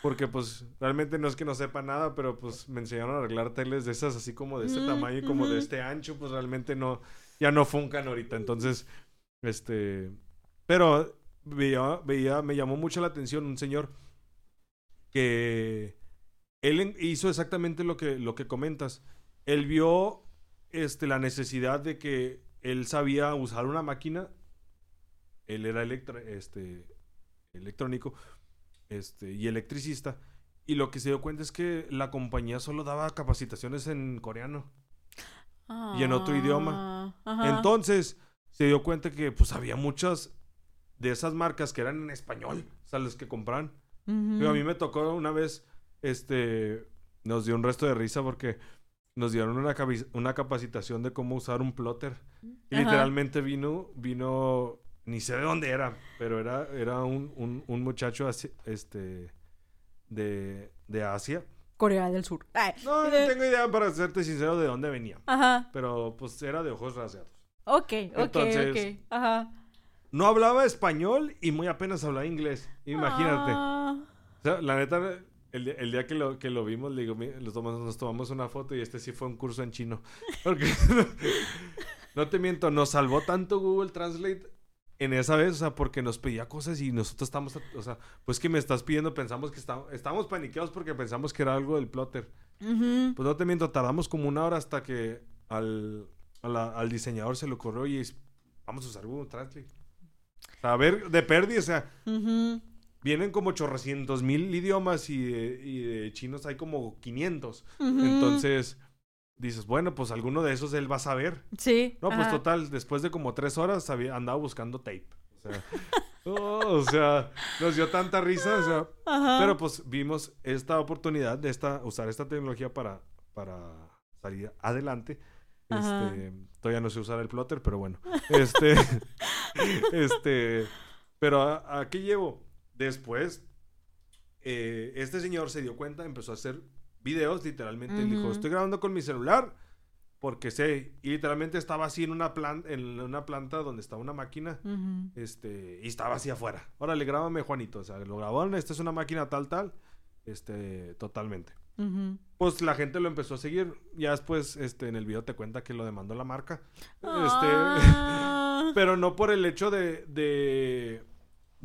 S2: Porque pues realmente no es que no sepa nada, pero pues me enseñaron a arreglar teles de esas así como de este
S1: Mm,
S2: tamaño y como de este ancho, pues realmente no, ya no funcan ahorita. Entonces, este, pero veía, veía, me llamó mucho la atención un señor que él hizo exactamente lo que, lo que comentas. Él vio este, la necesidad de que él sabía usar una máquina. Él era electra- este, electrónico este, y electricista. Y lo que se dio cuenta es que la compañía solo daba capacitaciones en coreano. y en otro idioma.
S1: Ah, ajá.
S2: Entonces se dio cuenta que pues había muchas de esas marcas que eran en español, o sea, las que compran.
S1: Ujú.
S2: Digo, a mí me tocó una vez, este, nos dio un resto de risa porque nos dieron una, una capacitación de cómo usar un plotter. Y literalmente vino, vino, ni sé de dónde era, pero era, era un, un, un muchacho este, de, de Asia.
S1: Corea del Sur. Ay,
S2: No, no
S1: eh,
S2: tengo idea, para serte sincero, de dónde venía.
S1: Ajá.
S2: Pero pues era de ojos rasgados.
S1: Ok, ok,
S2: Entonces-
S1: ok. Ajá.
S2: No hablaba español y muy apenas hablaba inglés. Imagínate.
S1: Ah.
S2: O sea, la neta, el, día- el día que lo, que lo vimos, le digo, "Mi- los tomamos- nos tomamos una foto y este sí fue un curso en chino. Porque, no te miento, nos salvó tanto Google Translate en esa vez, o sea, porque nos pedía cosas y nosotros estamos, o sea, pues que me estás pidiendo, pensamos que está- estábamos paniqueados porque pensamos que era algo del plotter. Pues no te miento, tardamos como una hora hasta que al, la- al diseñador se le ocurrió, oye, vamos a usar Google Translate. A ver, de pérdida, o sea,
S1: Ujú.
S2: Vienen como chorrocientos mil idiomas y de, chinos hay como 500. Entonces dices, bueno, pues alguno de esos él va a saber.
S1: Sí.
S2: No, pues total, después de como tres horas había, andaba buscando tape. O sea, nos dio tanta risa, o sea, pero pues vimos esta oportunidad de esta, usar esta tecnología para, para salir adelante. Este, todavía no sé usar el plotter, pero bueno. Este, este, pero ¿a, qué llevo? Después, eh, este señor se dio cuenta, empezó a hacer videos, literalmente. dijo, estoy grabando con mi celular porque sé, y literalmente estaba así en una planta, en una planta donde estaba una máquina, este, y estaba así afuera. Órale, grábame Juanito, o sea, lo grabaron, esta es una máquina tal, tal, este, totalmente. Pues la gente lo empezó a seguir, ya después, este, en el video te cuenta que lo demandó la marca, este, ah. pero no por el hecho de, de,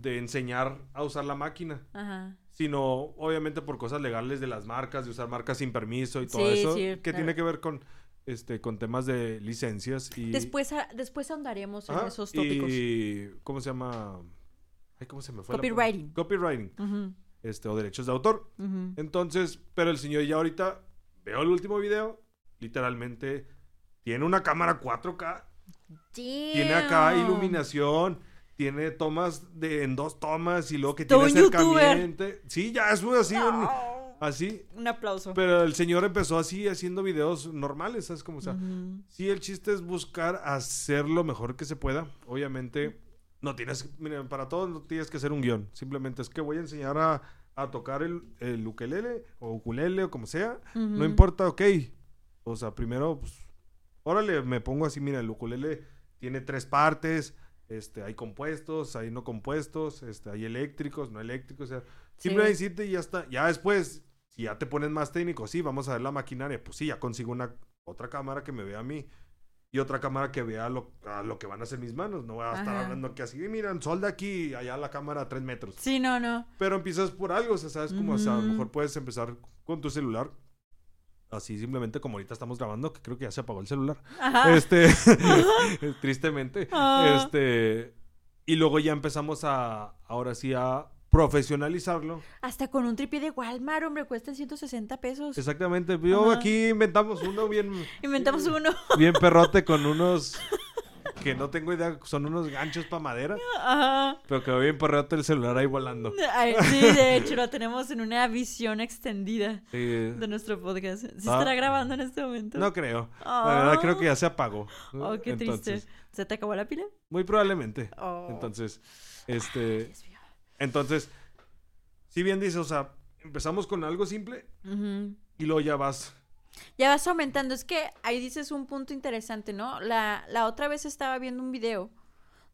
S2: de enseñar a usar la máquina. Ajá sino obviamente por cosas legales de las marcas, de usar marcas sin permiso y todo eso, que tiene que ver con este con temas de licencias y
S1: después después andaremos en esos tópicos.
S2: Y cómo se llama Ay, ¿cómo se me fue?
S1: Copywriting.
S2: Copywriting. Este o derechos de autor. Entonces, pero el señor ya ahorita veo el último video, literalmente tiene una cámara 4K. Tiene acá iluminación, tiene tomas de en dos tomas y luego que tiene acercamiento. Sí, ya es así un, así.
S1: Un aplauso.
S2: Pero el señor empezó así haciendo videos normales, ¿sabes cómo? O sea, sí, el chiste es buscar hacer lo mejor que se pueda. Obviamente, no tienes, miren, para todo no tienes que hacer un guion. Simplemente es que voy a enseñar a, a tocar el, el, ukelele o ukulele o como sea. No importa, ok. O sea, primero, pues, órale, me pongo así, mira, el ukulele tiene tres partes este, hay compuestos, hay no compuestos, este, hay eléctricos, no eléctricos, o sea, simplemente y ya está. Ya después, si ya te pones más técnico, sí, vamos a ver la maquinaria, pues sí, ya consigo una otra cámara que me vea a mí y otra cámara que vea lo, a lo que van a hacer mis manos. No voy a estar hablando que así, miran, sol de aquí, allá la cámara a tres metros.
S1: Sí, no, no.
S2: Pero empiezas por algo, o sea, sabes como, o sea, a lo mejor puedes empezar con tu celular así simplemente como ahorita estamos grabando, que creo que ya se apagó el celular. Este, tristemente. Este, y luego ya empezamos a, ahora sí, a profesionalizarlo.
S1: Hasta con un tripié de Walmart, hombre, cuesta 160 pesos.
S2: Exactamente. Yo aquí inventamos uno bien...
S1: inventamos uno.
S2: Bien perrote con unos que no tengo idea, son unos ganchos para madera. Ajá. Pero que bien por rato el celular ahí volando.
S1: sí, de hecho lo tenemos en una visión extendida de nuestro podcast. ¿Sí estará ah. grabando en este momento?
S2: No creo. La verdad creo que ya se apagó.
S1: Oh, qué triste. ¿Se te acabó la pila?
S2: Muy probablemente. Oh. Entonces, este... entonces, si bien dices, o sea, empezamos con algo simple y luego ya vas
S1: ya vas aumentando. Es que ahí dices un punto interesante, ¿no? La, la otra vez estaba viendo un video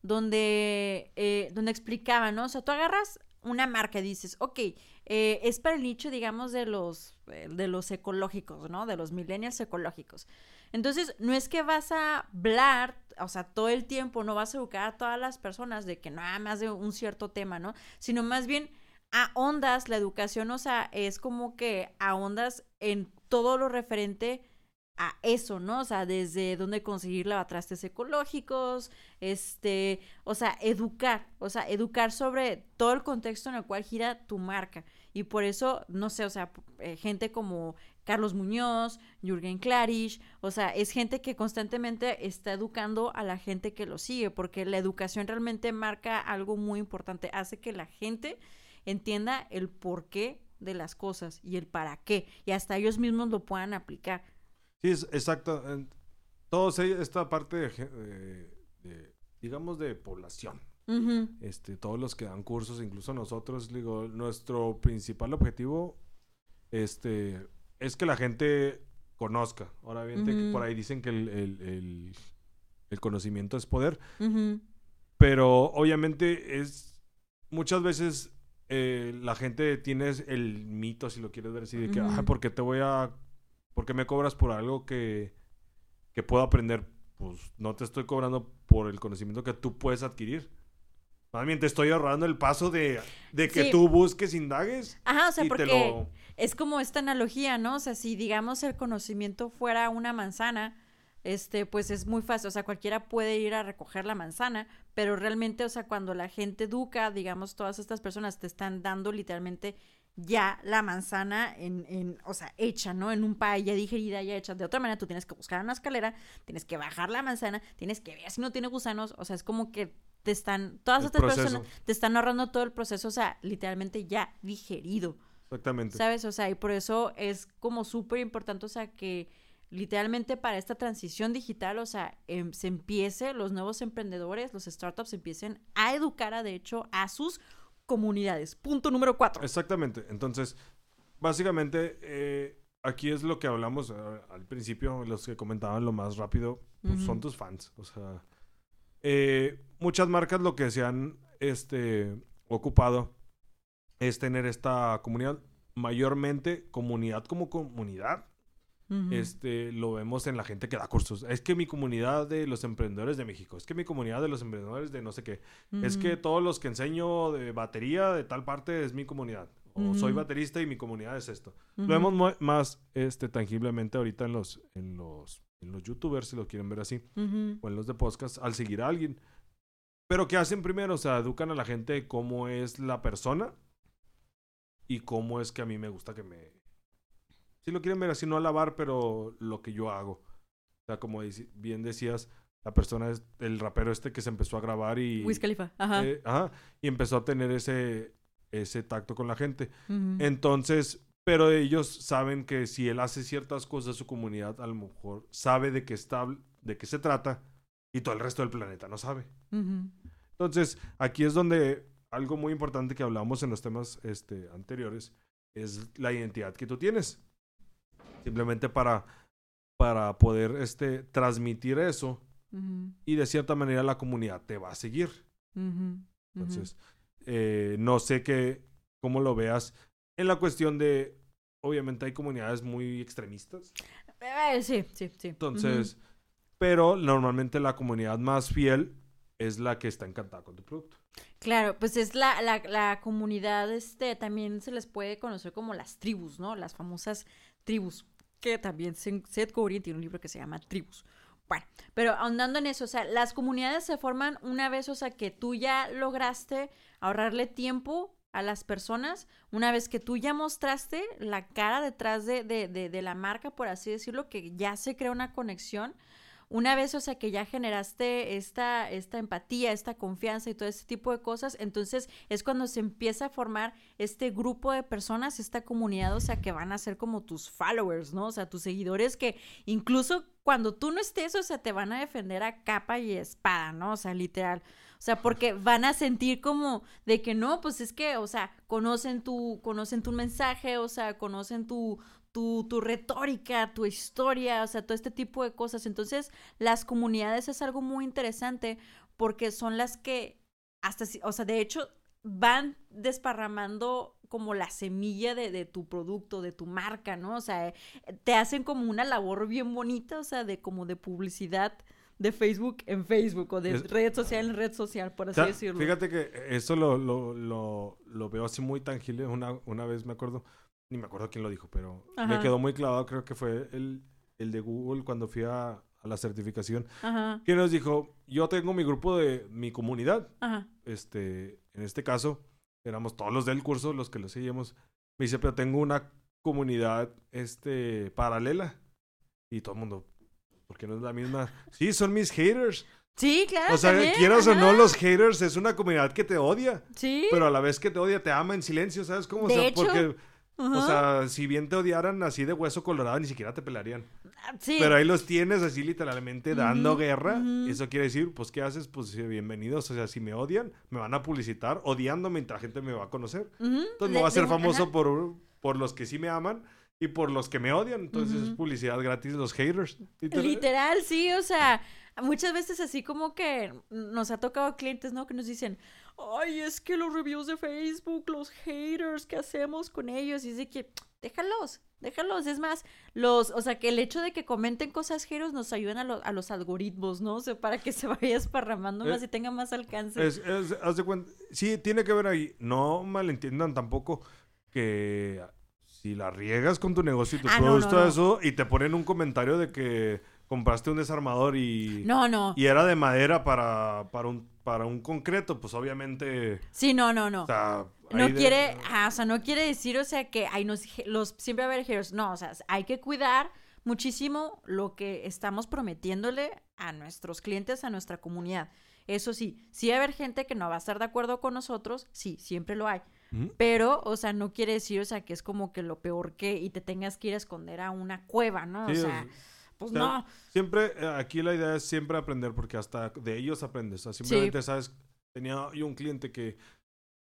S1: donde, eh, donde explicaba, ¿no? O sea, tú agarras una marca y dices, ok, eh, es para el nicho, digamos, de los, eh, de los ecológicos, ¿no? De los millennials ecológicos. Entonces, no es que vas a hablar, o sea, todo el tiempo, no vas a educar a todas las personas de que nada más de un cierto tema, ¿no? Sino más bien a ondas, la educación, o sea, es como que a ondas en todo lo referente a eso, ¿no? O sea, desde dónde conseguir lavatrastes ecológicos, este, o sea, educar, o sea, educar sobre todo el contexto en el cual gira tu marca. Y por eso, no sé, o sea, eh, gente como Carlos Muñoz, Jürgen Klarisch, o sea, es gente que constantemente está educando a la gente que lo sigue, porque la educación realmente marca algo muy importante, hace que la gente entienda el por qué de las cosas y el para qué, y hasta ellos mismos lo puedan aplicar.
S2: Sí, es, exacto. Todos esta parte de, digamos, de población. este, todos los que dan cursos, incluso nosotros, digo, nuestro principal objetivo este, es que la gente conozca. Ahora bien, por ahí dicen que el, el conocimiento es poder, pero obviamente es muchas veces eh, la gente tiene el mito, si lo quieres ver así, de que, ah, ¿por qué te voy a... ¿Por qué me cobras por algo que, que puedo aprender? Pues no te estoy cobrando por el conocimiento que tú puedes adquirir. Más bien te estoy ahorrando el paso de, de que tú busques, indagues.
S1: Ajá, o sea, porque es como esta analogía, ¿no? O sea, si digamos el conocimiento fuera una manzana, este, pues es muy fácil, o sea, cualquiera puede ir a recoger la manzana, pero realmente, o sea, cuando la gente educa, digamos, todas estas personas te están dando literalmente ya la manzana en, en, o sea, hecha, ¿no? En un pay ya digerida, ya hecha. De otra manera, tú tienes que buscar una escalera, tienes que bajar la manzana, tienes que ver si no tiene gusanos, o sea, es como que te están, todas estas personas te están ahorrando todo el proceso, o sea, literalmente ya digerido.
S2: Exactamente.
S1: ¿Sabes? O sea, y por eso es como súper importante, o sea, que literalmente para esta transición digital, o sea, em, se empiece, los nuevos emprendedores, los startups empiecen a educar, a, de hecho, a sus comunidades. Punto número cuatro.
S2: Exactamente. Entonces, básicamente, eh, aquí es lo que hablamos eh, al principio, los que comentaban lo más rápido, pues, son tus fans. O sea, eh, muchas marcas lo que se han este, ocupado es tener esta comunidad, mayormente comunidad como comunidad este, lo vemos en la gente que da cursos. Es que mi comunidad de los emprendedores de México, es que mi comunidad de los emprendedores de no sé qué, es que todos los que enseño de batería de tal parte es mi comunidad. O soy baterista y mi comunidad es esto. Lo vemos más este, tangiblemente ahorita en los, en los, en los youtubers, si lo quieren ver así, o en los de podcast, al seguir a alguien. Pero ¿qué hacen primero? O sea, educan a la gente cómo es la persona y cómo es que a mí me gusta que me, si lo quieren ver así, no alabar, pero lo que yo hago. O sea, como bien decías, la persona es el rapero este que se empezó a grabar y...
S1: Wiz Khalifa, ajá.
S2: Eh, ajá. Y empezó a tener ese, ese tacto con la gente. Entonces, pero ellos saben que si él hace ciertas cosas, su comunidad a lo mejor sabe de qué está, de qué se trata y todo el resto del planeta no sabe. Entonces, aquí es donde algo muy importante que hablamos en los temas este, anteriores es la identidad que tú tienes simplemente para, para poder este, transmitir eso y de cierta manera la comunidad te va a seguir. Entonces, eh, no sé qué, cómo lo veas en la cuestión de, obviamente hay comunidades muy extremistas.
S1: Eh, sí, sí, sí.
S2: Entonces, pero normalmente la comunidad más fiel es la que está encantada con tu producto.
S1: Claro, pues es la, la, la, comunidad, este, también se les puede conocer como las tribus, ¿no? Las famosas tribus que también Seth Godin tiene un libro que se llama Tribus. Bueno, pero ahondando en eso, o sea, las comunidades se forman una vez, o sea, que tú ya lograste ahorrarle tiempo a las personas, una vez que tú ya mostraste la cara detrás de, de, de la marca, por así decirlo, que ya se crea una conexión una vez, o sea, que ya generaste esta, esta empatía, esta confianza y todo ese tipo de cosas, entonces es cuando se empieza a formar este grupo de personas, esta comunidad, o sea, que van a ser como tus followers, ¿no? O sea, tus seguidores que incluso cuando tú no estés, o sea, te van a defender a capa y espada, ¿no? O sea, literal. O sea, porque van a sentir como de que no, pues es que, o sea, conocen tu, conocen tu mensaje, o sea, conocen tu, tu, tu retórica, tu historia, o sea, todo este tipo de cosas. Entonces, las comunidades es algo muy interesante porque son las que hasta, o sea, de hecho, van desparramando como la semilla de, de, tu producto, de tu marca, ¿no? O sea, te hacen como una labor bien bonita, o sea, de como de publicidad de Facebook en Facebook o de red social en red social, por así decirlo.
S2: Fíjate que eso lo, lo, lo, lo, veo así muy tangible. Una, una vez me acuerdo, ni me acuerdo quién lo dijo, pero me quedó muy clavado, creo que fue el, el de Google cuando fui a, a la certificación, Ajá. que nos dijo, yo tengo mi grupo de mi comunidad, Ajá. este, en este caso, éramos todos los del curso, los que lo seguíamos, me dice, pero tengo una comunidad, este, paralela, y todo el mundo, ¿por qué no es la misma? sí, son mis haters.
S1: Sí, claro.
S2: O sea, quieras o no, los haters es una comunidad que te odia. Sí. Pero a la vez que te odia, te ama en silencio, ¿sabes cómo? De o sea, hecho, porque o sea, si bien te odiaran así de hueso colorado, ni siquiera te pelarían. Ah, sí. Pero ahí los tienes así literalmente dando guerra. Eso quiere decir, pues, ¿qué haces? Pues bienvenidos. O sea, si me odian, me van a publicitar odiando mientras la gente me va a conocer. Entonces me va a ser famoso por, por los que sí me aman y por los que me odian. Entonces es publicidad gratis los haters.
S1: Literal, sí, o sea, muchas veces así como que nos ha tocado clientes, ¿no? Que nos dicen, ay, es que los reviews de Facebook, los haters, ¿qué hacemos con ellos? Y dice que, déjalos, déjalos. Es más, los, o sea, que el hecho de que comenten cosas haters nos ayudan a, a los algoritmos, ¿no? O sea, para que se vaya esparramando más eh, y tenga más alcance.
S2: Es, haz de cuenta, sí, tiene que ver ahí. No malentiendan tampoco que si la riegas con tu negocio y tu ah, producto, eso, y te ponen un comentario de que compraste un desarmador y...
S1: No, no.
S2: Y era de madera para, para, un, para un concreto, pues obviamente...
S1: Sí, no, no, no.
S2: O sea,
S1: no
S2: de-
S1: quiere, ah, o sea, no quiere decir, o sea, que hay nos, los, siempre va a haber haters. No, o sea, hay que cuidar muchísimo lo que estamos prometiéndole a nuestros clientes, a nuestra comunidad. Eso sí, sí va a haber gente que no va a estar de acuerdo con nosotros, sí, siempre lo hay. Pero, o sea, no quiere decir, o sea, que es como que lo peor que y te tengas que ir a esconder a una cueva, ¿no?
S2: Sí,
S1: o sea, pues
S2: o sea,
S1: no.
S2: Siempre, eh, aquí la idea es siempre aprender, porque hasta de ellos aprendes. O sea, simplemente, ¿sabes? Tenía yo un cliente que,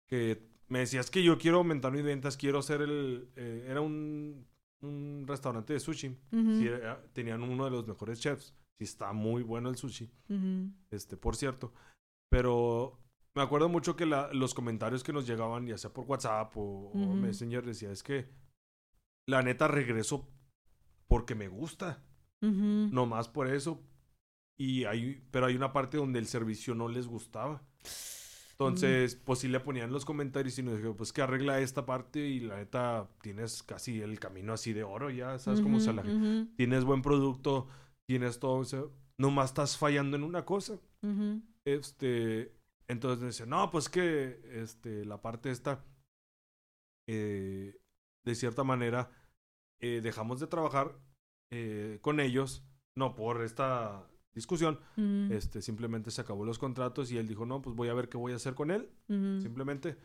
S2: que me decía, es que yo quiero aumentar mis ventas, quiero ser el... eh, era un, un restaurante de sushi.
S1: Ujú,
S2: Sí, era- tenían uno de los mejores chefs. Sí, está muy bueno el sushi,
S1: ujú,
S2: este, por cierto. Pero me acuerdo mucho que la- los comentarios que nos llegaban, ya sea por WhatsApp o, o
S1: Ujú.
S2: Messenger, decía, es que la neta regreso porque me gusta
S1: ujú.
S2: no más por eso. Y hay, pero hay una parte donde el servicio no les gustaba. Entonces, pues sí le ponían los comentarios y nos dijo, pues que arregla esta parte y la neta tienes casi el camino así de oro ya, ¿sabes cómo se la Tienes buen producto, tienes todo, o sea, nomás estás fallando en una cosa. Este, entonces dice, no, pues que este, la parte esta, eh, de cierta manera, eh, dejamos de trabajar eh, con ellos, no por esta discusión,
S1: Ujú,
S2: este, simplemente se acabó los contratos y él dijo, no, pues voy a ver qué voy a hacer con él, simplemente.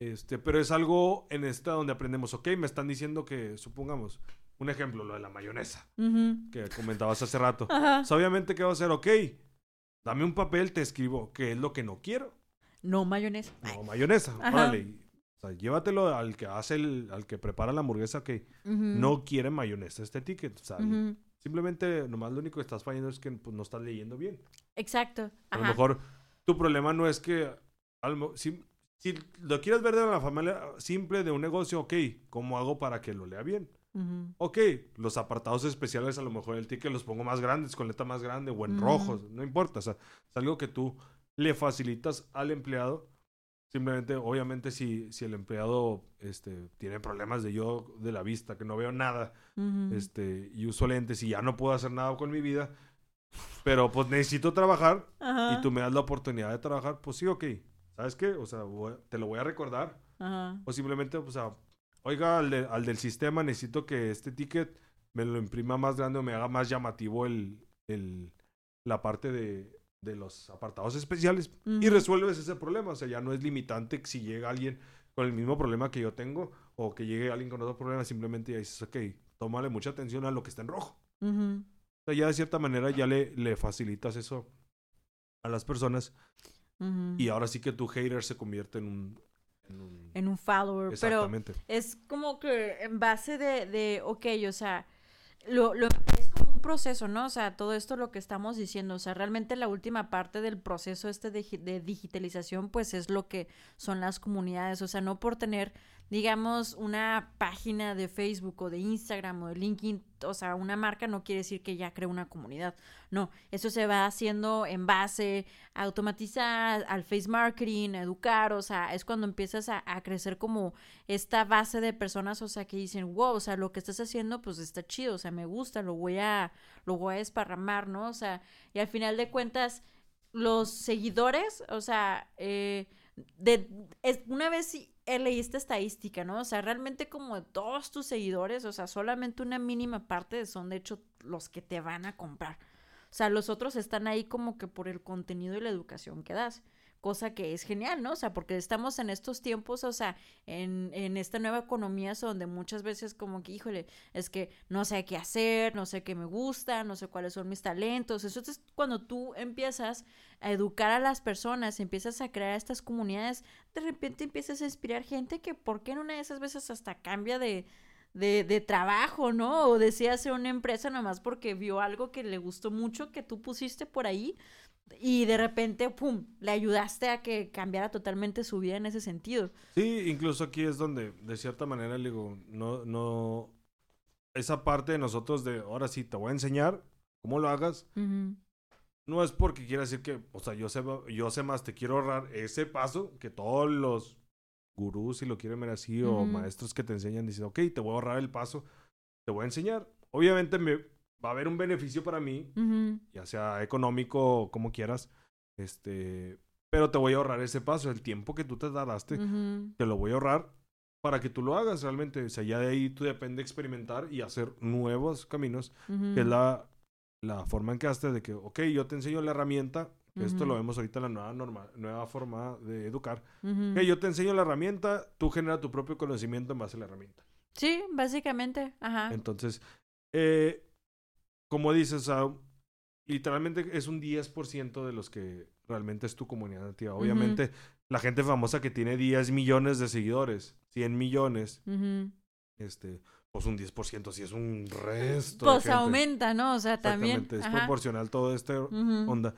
S2: Este, pero es algo en esta donde aprendemos, ok, me están diciendo que, supongamos, un ejemplo, lo de la mayonesa, que comentabas hace rato.
S1: Ajá.
S2: Obviamente, ¿qué va a hacer? Ok, dame un papel, te escribo qué es lo que no quiero.
S1: No mayonesa.
S2: No, mayonesa.
S1: Ajá.
S2: Órale. O sea, llévatelo al que hace el, al que prepara la hamburguesa que no quiere mayonesa este ticket. O sea,
S1: ujú.
S2: simplemente nomás lo único que estás fallando es que pues, no estás leyendo bien.
S1: Exacto.
S2: A lo mejor tu problema no es que si, si lo quieres ver de la familia simple de un negocio, ok, ¿cómo hago para que lo lea bien? Ok, los apartados especiales a lo mejor el ticket los pongo más grandes, con letra más grande o en rojos, no importa, o sea, es algo que tú le facilitas al empleado. Simplemente, obviamente, si, si el empleado este, tiene problemas de yo de la vista, que no veo nada, este, y uso lentes y ya no puedo hacer nada con mi vida, pero pues necesito trabajar
S1: Ajá.
S2: y tú me das la oportunidad de trabajar, pues sí, ok. ¿Sabes qué? O sea, voy- te lo voy a recordar.
S1: Ajá.
S2: O simplemente, o sea, oiga, al, de- al del sistema necesito que este ticket me lo imprima más grande o me haga más llamativo el, el, la parte de, de los apartados especiales y resuelves ese problema. O sea, ya no es limitante que si llega alguien con el mismo problema que yo tengo o que llegue alguien con otro problema, simplemente ya dices, ok, tómale mucha atención a lo que está en rojo.
S1: Ujú.
S2: O sea, ya de cierta manera ya le, le facilitas eso a las personas y ahora sí que tu hater se convierte en un... En un
S1: En un follower. Pero
S2: exactamente.
S1: es como que en base de, de ok, o sea, lo, lo proceso, ¿no? O sea, todo esto lo que estamos diciendo, o sea, realmente la última parte del proceso este de, de digitalización, pues es lo que son las comunidades, o sea, no por tener, digamos, una página de Facebook o de Instagram o de LinkedIn, o sea, una marca no quiere decir que ya crea una comunidad, no, eso se va haciendo en base a automatizar, al face marketing, a educar, o sea, es cuando empiezas a, crecer como esta base de personas, o sea, que dicen, wow, o sea, lo que estás haciendo, pues está chido, o sea, me gusta, lo voy a, lo voy a desparramar, ¿no? O sea, y al final de cuentas, los seguidores, o sea, eh, de, una vez sí, leí esta estadística, ¿no? O sea, realmente como de todos tus seguidores, o sea, solamente una mínima parte son de hecho los que te van a comprar. O sea, los otros están ahí como que por el contenido y la educación que das. Cosa que es genial, ¿no? O sea, porque estamos en estos tiempos, o sea, en, en esta nueva economía donde muchas veces como que, híjole, es que no sé qué hacer, no sé qué me gusta, no sé cuáles son mis talentos. Eso es cuando tú empiezas a educar a las personas, empiezas a crear estas comunidades, de repente empiezas a inspirar gente que, ¿por qué en una de esas veces hasta cambia de, de, trabajo, ¿no? O decía hacer una empresa nomás porque vio algo que le gustó mucho que tú pusiste por ahí y de repente, ¡pum!, le ayudaste a que cambiara totalmente su vida en ese sentido.
S2: Sí, incluso aquí es donde, de cierta manera, le digo, no, no, esa parte de nosotros de, ahora sí, te voy a enseñar cómo lo hagas,
S1: Ujú,
S2: no es porque quiera decir que, o sea, yo sé, yo sé más, te quiero ahorrar ese paso que todos los gurús, si lo quieren ver así, o
S1: Ujú.
S2: maestros que te enseñan, dicen, ok, te voy a ahorrar el paso, te voy a enseñar. Obviamente me, va a haber un beneficio para mí, ya sea económico como quieras, este, pero te voy a ahorrar ese paso, el tiempo que tú te tardaste, te lo voy a ahorrar para que tú lo hagas realmente. O sea, ya de ahí tú depende experimentar y hacer nuevos caminos, que es la, la forma en que haces de que, ok, yo te enseño la herramienta, esto lo vemos ahorita en la nueva, norma, nueva forma de educar, que yo te enseño la herramienta, tú generas tu propio conocimiento en base a la herramienta.
S1: Sí, básicamente, ajá.
S2: Entonces, eh, como dices, literalmente es un 10% de los que realmente es tu comunidad nativa. Obviamente, la gente famosa que tiene 10 millones de seguidores, 100 millones, este, pues un 10% sí es un resto.
S1: Pues aumenta, ¿no? O sea, también.
S2: es proporcional todo este onda.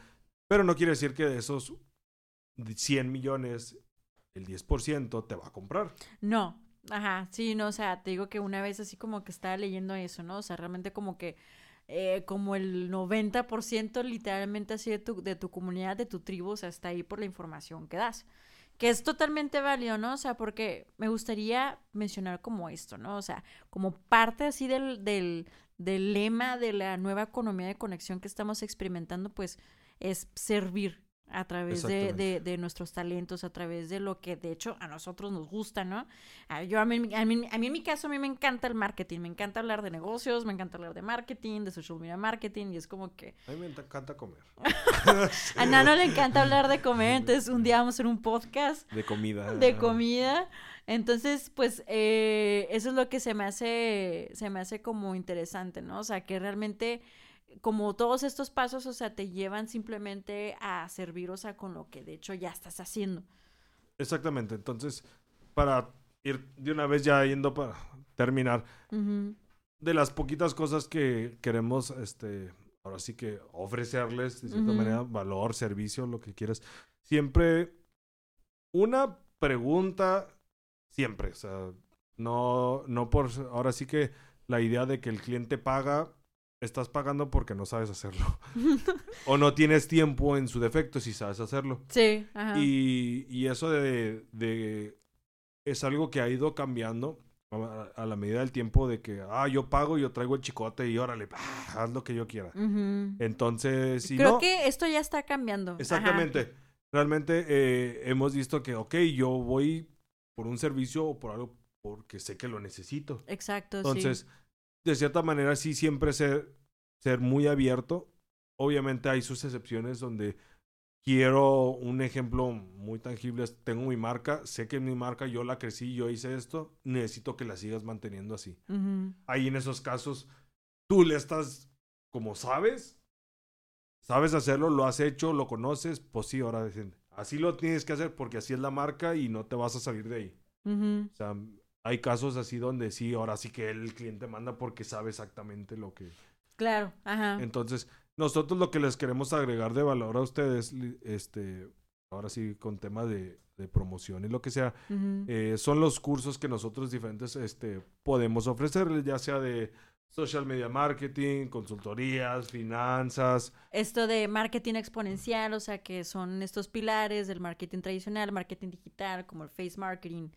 S2: Pero no quiere decir que de esos 100 millones, el 10% te va a comprar.
S1: No, ajá, sí, no, o sea, te digo que una vez así como que estaba leyendo eso, ¿no? O sea, realmente como que eh, como el 90% literalmente así de tu, de tu comunidad, de tu tribu, o sea, está ahí por la información que das. Que es totalmente válido, ¿no? O sea, porque me gustaría mencionar como esto, ¿no? O sea, como parte así del, del, del lema de la nueva economía de conexión que estamos experimentando, pues es servir, a través de, de, nuestros talentos, a través de lo que de hecho a nosotros nos gusta, ¿no? A, yo, a, mí, a, mí, a mí en mi caso, a mí me encanta el marketing, me encanta hablar de negocios, me encanta hablar de marketing, de social media marketing, y es como que...
S2: A mí me encanta comer.
S1: a Nano le encanta hablar de comer, entonces un día vamos a hacer un podcast.
S2: De comida.
S1: De comida. Entonces, pues, eh, eso es lo que se me hace, se me hace como interesante, ¿no? O sea, que realmente como todos estos pasos, o sea, te llevan simplemente a servir, o sea, con lo que de hecho ya estás haciendo.
S2: Exactamente. Entonces, para ir de una vez ya yendo para terminar, de las poquitas cosas que queremos, este, ahora sí que ofrecerles, de cierta manera, valor, servicio, lo que quieras, siempre una pregunta, siempre, o sea, no, no por, ahora sí que la idea de que el cliente paga estás pagando porque no sabes hacerlo. o no tienes tiempo en su defecto si sabes hacerlo.
S1: Sí, ajá.
S2: Y, y eso de, de, Es algo que ha ido cambiando a, la medida del tiempo de que, ah, yo pago, yo traigo el chicote y órale, haz lo que yo quiera. Entonces, si
S1: Creo que esto ya está cambiando.
S2: Exactamente. Realmente eh, hemos visto que, ok, yo voy por un servicio o por algo porque sé que lo necesito.
S1: Exacto,
S2: Entonces, de cierta manera sí siempre ser, ser muy abierto. Obviamente hay sus excepciones donde quiero un ejemplo muy tangible. Tengo mi marca, sé que mi marca yo la crecí, yo hice esto, necesito que la sigas manteniendo así. Ahí en esos casos, tú le estás, como sabes, sabes hacerlo, lo has hecho, lo conoces, pues sí, ahora dicen, así lo tienes que hacer porque así es la marca y no te vas a salir de ahí. O sea, hay casos así donde sí, ahora sí que el cliente manda porque sabe exactamente lo que...
S1: Claro, ajá.
S2: Entonces, nosotros lo que les queremos agregar de valor a ustedes, este, ahora sí con temas de, promoción y lo que sea, eh, son los cursos que nosotros diferentes este, podemos ofrecerles, ya sea de social media marketing, consultorías, finanzas.
S1: Esto de marketing exponencial, o sea, que son estos pilares del marketing tradicional, marketing digital, como el face marketing,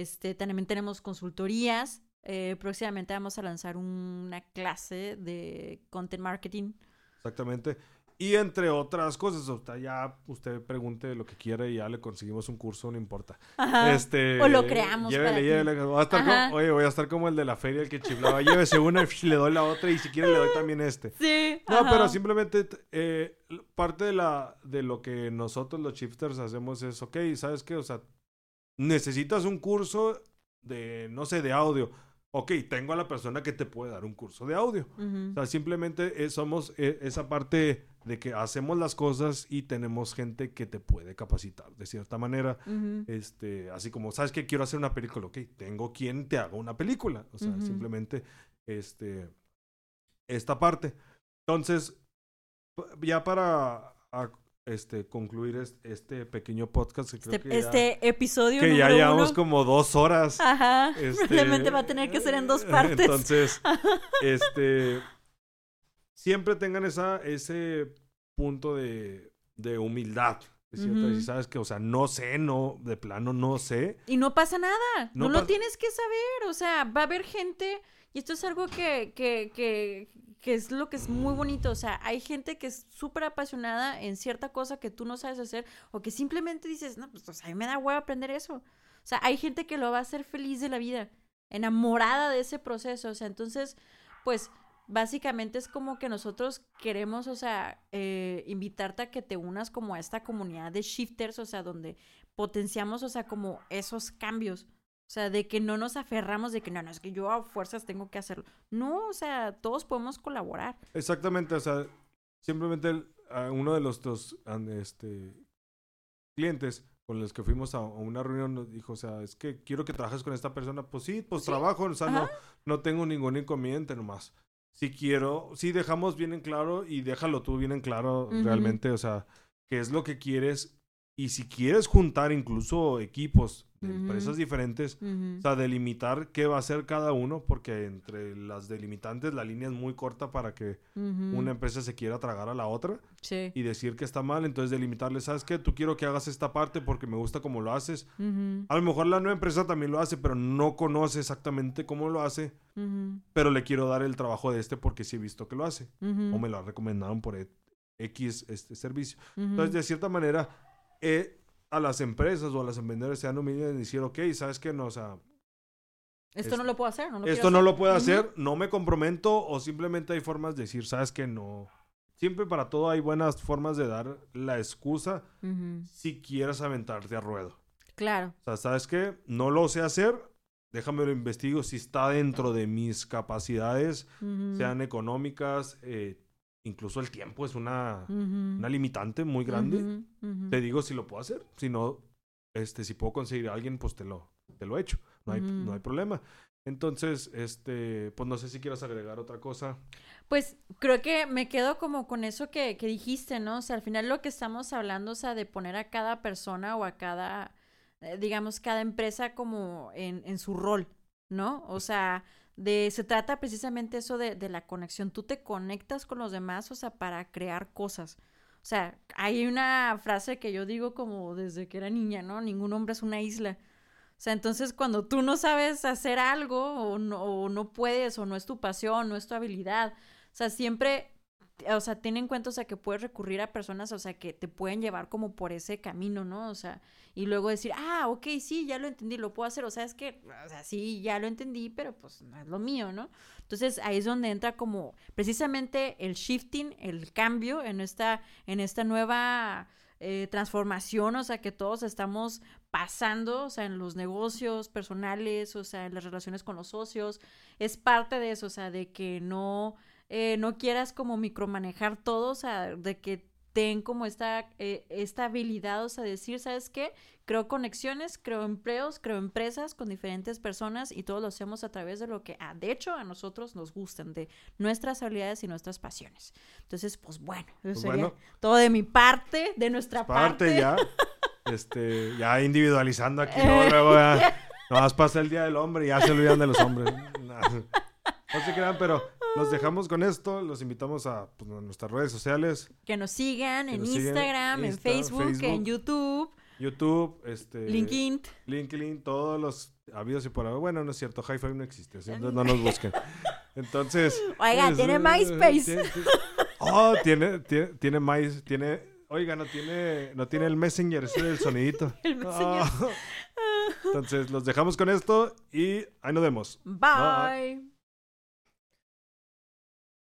S1: este, también tenemos consultorías. Eh, próximamente vamos a lanzar una clase de content marketing.
S2: Exactamente. Y entre otras cosas, o ya usted pregunte lo que quiera y ya le conseguimos un curso, no importa. Este,
S1: o lo creamos.
S2: Llévele, llévele. Voy a estar como, oye, voy a estar como el de la feria, el que chiflaba. Llévese una y le doy la otra y si quiere le doy también este.
S1: Sí.
S2: No, pero simplemente eh, parte de, la, de lo que nosotros los shifters hacemos es, ok, ¿sabes qué? O sea, necesitas un curso de, no sé, de audio. Ok, tengo a la persona que te puede dar un curso de audio. O sea, simplemente somos eh, esa parte de que hacemos las cosas y tenemos gente que te puede capacitar de cierta manera. este, así como, ¿sabes que Quiero hacer una película. Ok, tengo quien te haga una película. O sea, simplemente este, esta parte. Entonces, ya para este, concluir este, pequeño podcast.
S1: este, este episodio.
S2: Que ya llevamos como dos horas.
S1: Ajá. Este, Probablemente va a tener que ser en dos partes.
S2: Entonces, este. Siempre tengan esa, ese punto de, de humildad. Si sabes que, o sea, no sé, no, de plano no sé.
S1: Y no pasa nada. No, lo tienes que saber. O sea, va a haber gente. Y esto es algo que, que, que que es lo que es muy bonito, o sea, hay gente que es súper apasionada en cierta cosa que tú no sabes hacer o que simplemente dices, no, pues a mí me da huevo aprender eso. O sea, hay gente que lo va a hacer feliz de la vida, enamorada de ese proceso, o sea, entonces, pues básicamente es como que nosotros queremos, o sea, eh, invitarte a que te unas como a esta comunidad de shifters, o sea, donde potenciamos, o sea, como esos cambios. O sea, de que no nos aferramos de que no, no, es que yo a fuerzas tengo que hacerlo. No, o sea, todos podemos colaborar.
S2: Exactamente, o sea, simplemente uno de los dos este, clientes con los que fuimos a, una reunión nos dijo, o sea, es que quiero que trabajes con esta persona. Pues sí, pues trabajo, o sea, no, no tengo ningún inconveniente nomás si quiero, si dejamos bien en claro y déjalo tú bien en claro realmente, o sea, qué es lo que quieres y si quieres juntar incluso equipos de empresas diferentes, o sea, delimitar qué va a hacer cada uno, porque entre las delimitantes la línea es muy corta para que una empresa se quiera tragar a la otra y decir que está mal, entonces delimitarle, ¿sabes qué? Tú quiero que hagas esta parte porque me gusta cómo lo haces. A lo mejor la nueva empresa también lo hace, pero no conoce exactamente cómo lo hace, pero le quiero dar el trabajo de este porque sí he visto que lo hace, o me lo recomendaron por X este servicio. Entonces, de cierta manera, eh, a las empresas o a las vendedores sean humildes y decir, ok, ¿sabes qué? No, o sea...
S1: Esto no lo puedo hacer,
S2: no Esto no lo puedo hacer, no me comprometo o simplemente hay formas de decir, ¿sabes qué? No... Siempre para todo hay buenas formas de dar la excusa si quieres aventarte a ruedo.
S1: Claro.
S2: O sea, ¿sabes qué? No lo sé hacer, déjame lo investigo si está dentro de mis capacidades, sean económicas, eh, incluso el tiempo es una, una limitante muy grande. Te digo si lo puedo hacer. Si no, este, si puedo conseguir a alguien, pues te lo, te lo hecho. No hay, no hay problema. Entonces, este, pues no sé si quieras agregar otra cosa.
S1: Pues creo que me quedo como con eso que, que dijiste, ¿no? O sea, al final lo que estamos hablando, o sea, de poner a cada persona o a cada, eh, digamos, cada empresa como en, en su rol, ¿no? O sea, de, se trata precisamente eso de, de, la conexión. Tú te conectas con los demás, o sea, para crear cosas. O sea, hay una frase que yo digo como desde que era niña, ¿no? Ningún hombre es una isla. O sea, entonces cuando tú no sabes hacer algo o no, o no puedes o no es tu pasión, no es tu habilidad, o sea, siempre o sea, ten en cuenta, o sea, que puedes recurrir a personas, o sea, que te pueden llevar como por ese camino, ¿no? O sea, y luego decir, ah, ok, sí, ya lo entendí, lo puedo hacer, o sea, es que, o sea, sí, ya lo entendí, pero pues no es lo mío, ¿no? Entonces, ahí es donde entra como precisamente el shifting, el cambio en esta, en esta nueva eh, transformación, o sea, que todos estamos pasando, o sea, en los negocios personales, o sea, en las relaciones con los socios, es parte de eso, o sea, de que no eh, no quieras como micromanejar todo, o sea, de que ten como esta, eh, esta habilidad, o sea, decir, ¿sabes qué? Creo conexiones, creo empleos, creo empresas con diferentes personas y todo lo hacemos a través de lo que, ah, de hecho, a nosotros nos gustan, de nuestras habilidades y nuestras pasiones. Entonces, pues bueno, eso pues sería todo de mi parte, de nuestra parte.
S2: ya, este, ya individualizando aquí, ¿no? Luego ya, nomás pasa el Día del Hombre y ya se olvidan de los hombres. No se crean, pero los dejamos con esto. Los invitamos a, pues, nuestras redes sociales.
S1: Que nos sigan en Instagram, en Facebook, en YouTube.
S2: YouTube, este...
S1: LinkedIn.
S2: LinkedIn, todos los habidos y por ahí. Bueno, no es cierto, Hi-Fi no existe, entonces no nos busquen. Entonces...
S1: Oiga, pues, tiene eh, MySpace.
S2: oh, tiene, tiene, tiene My, tiene... Oiga, no tiene, no tiene el Messenger, es el sonidito. el Messenger. Oh. Entonces, los dejamos con esto y ahí nos vemos.
S1: Bye.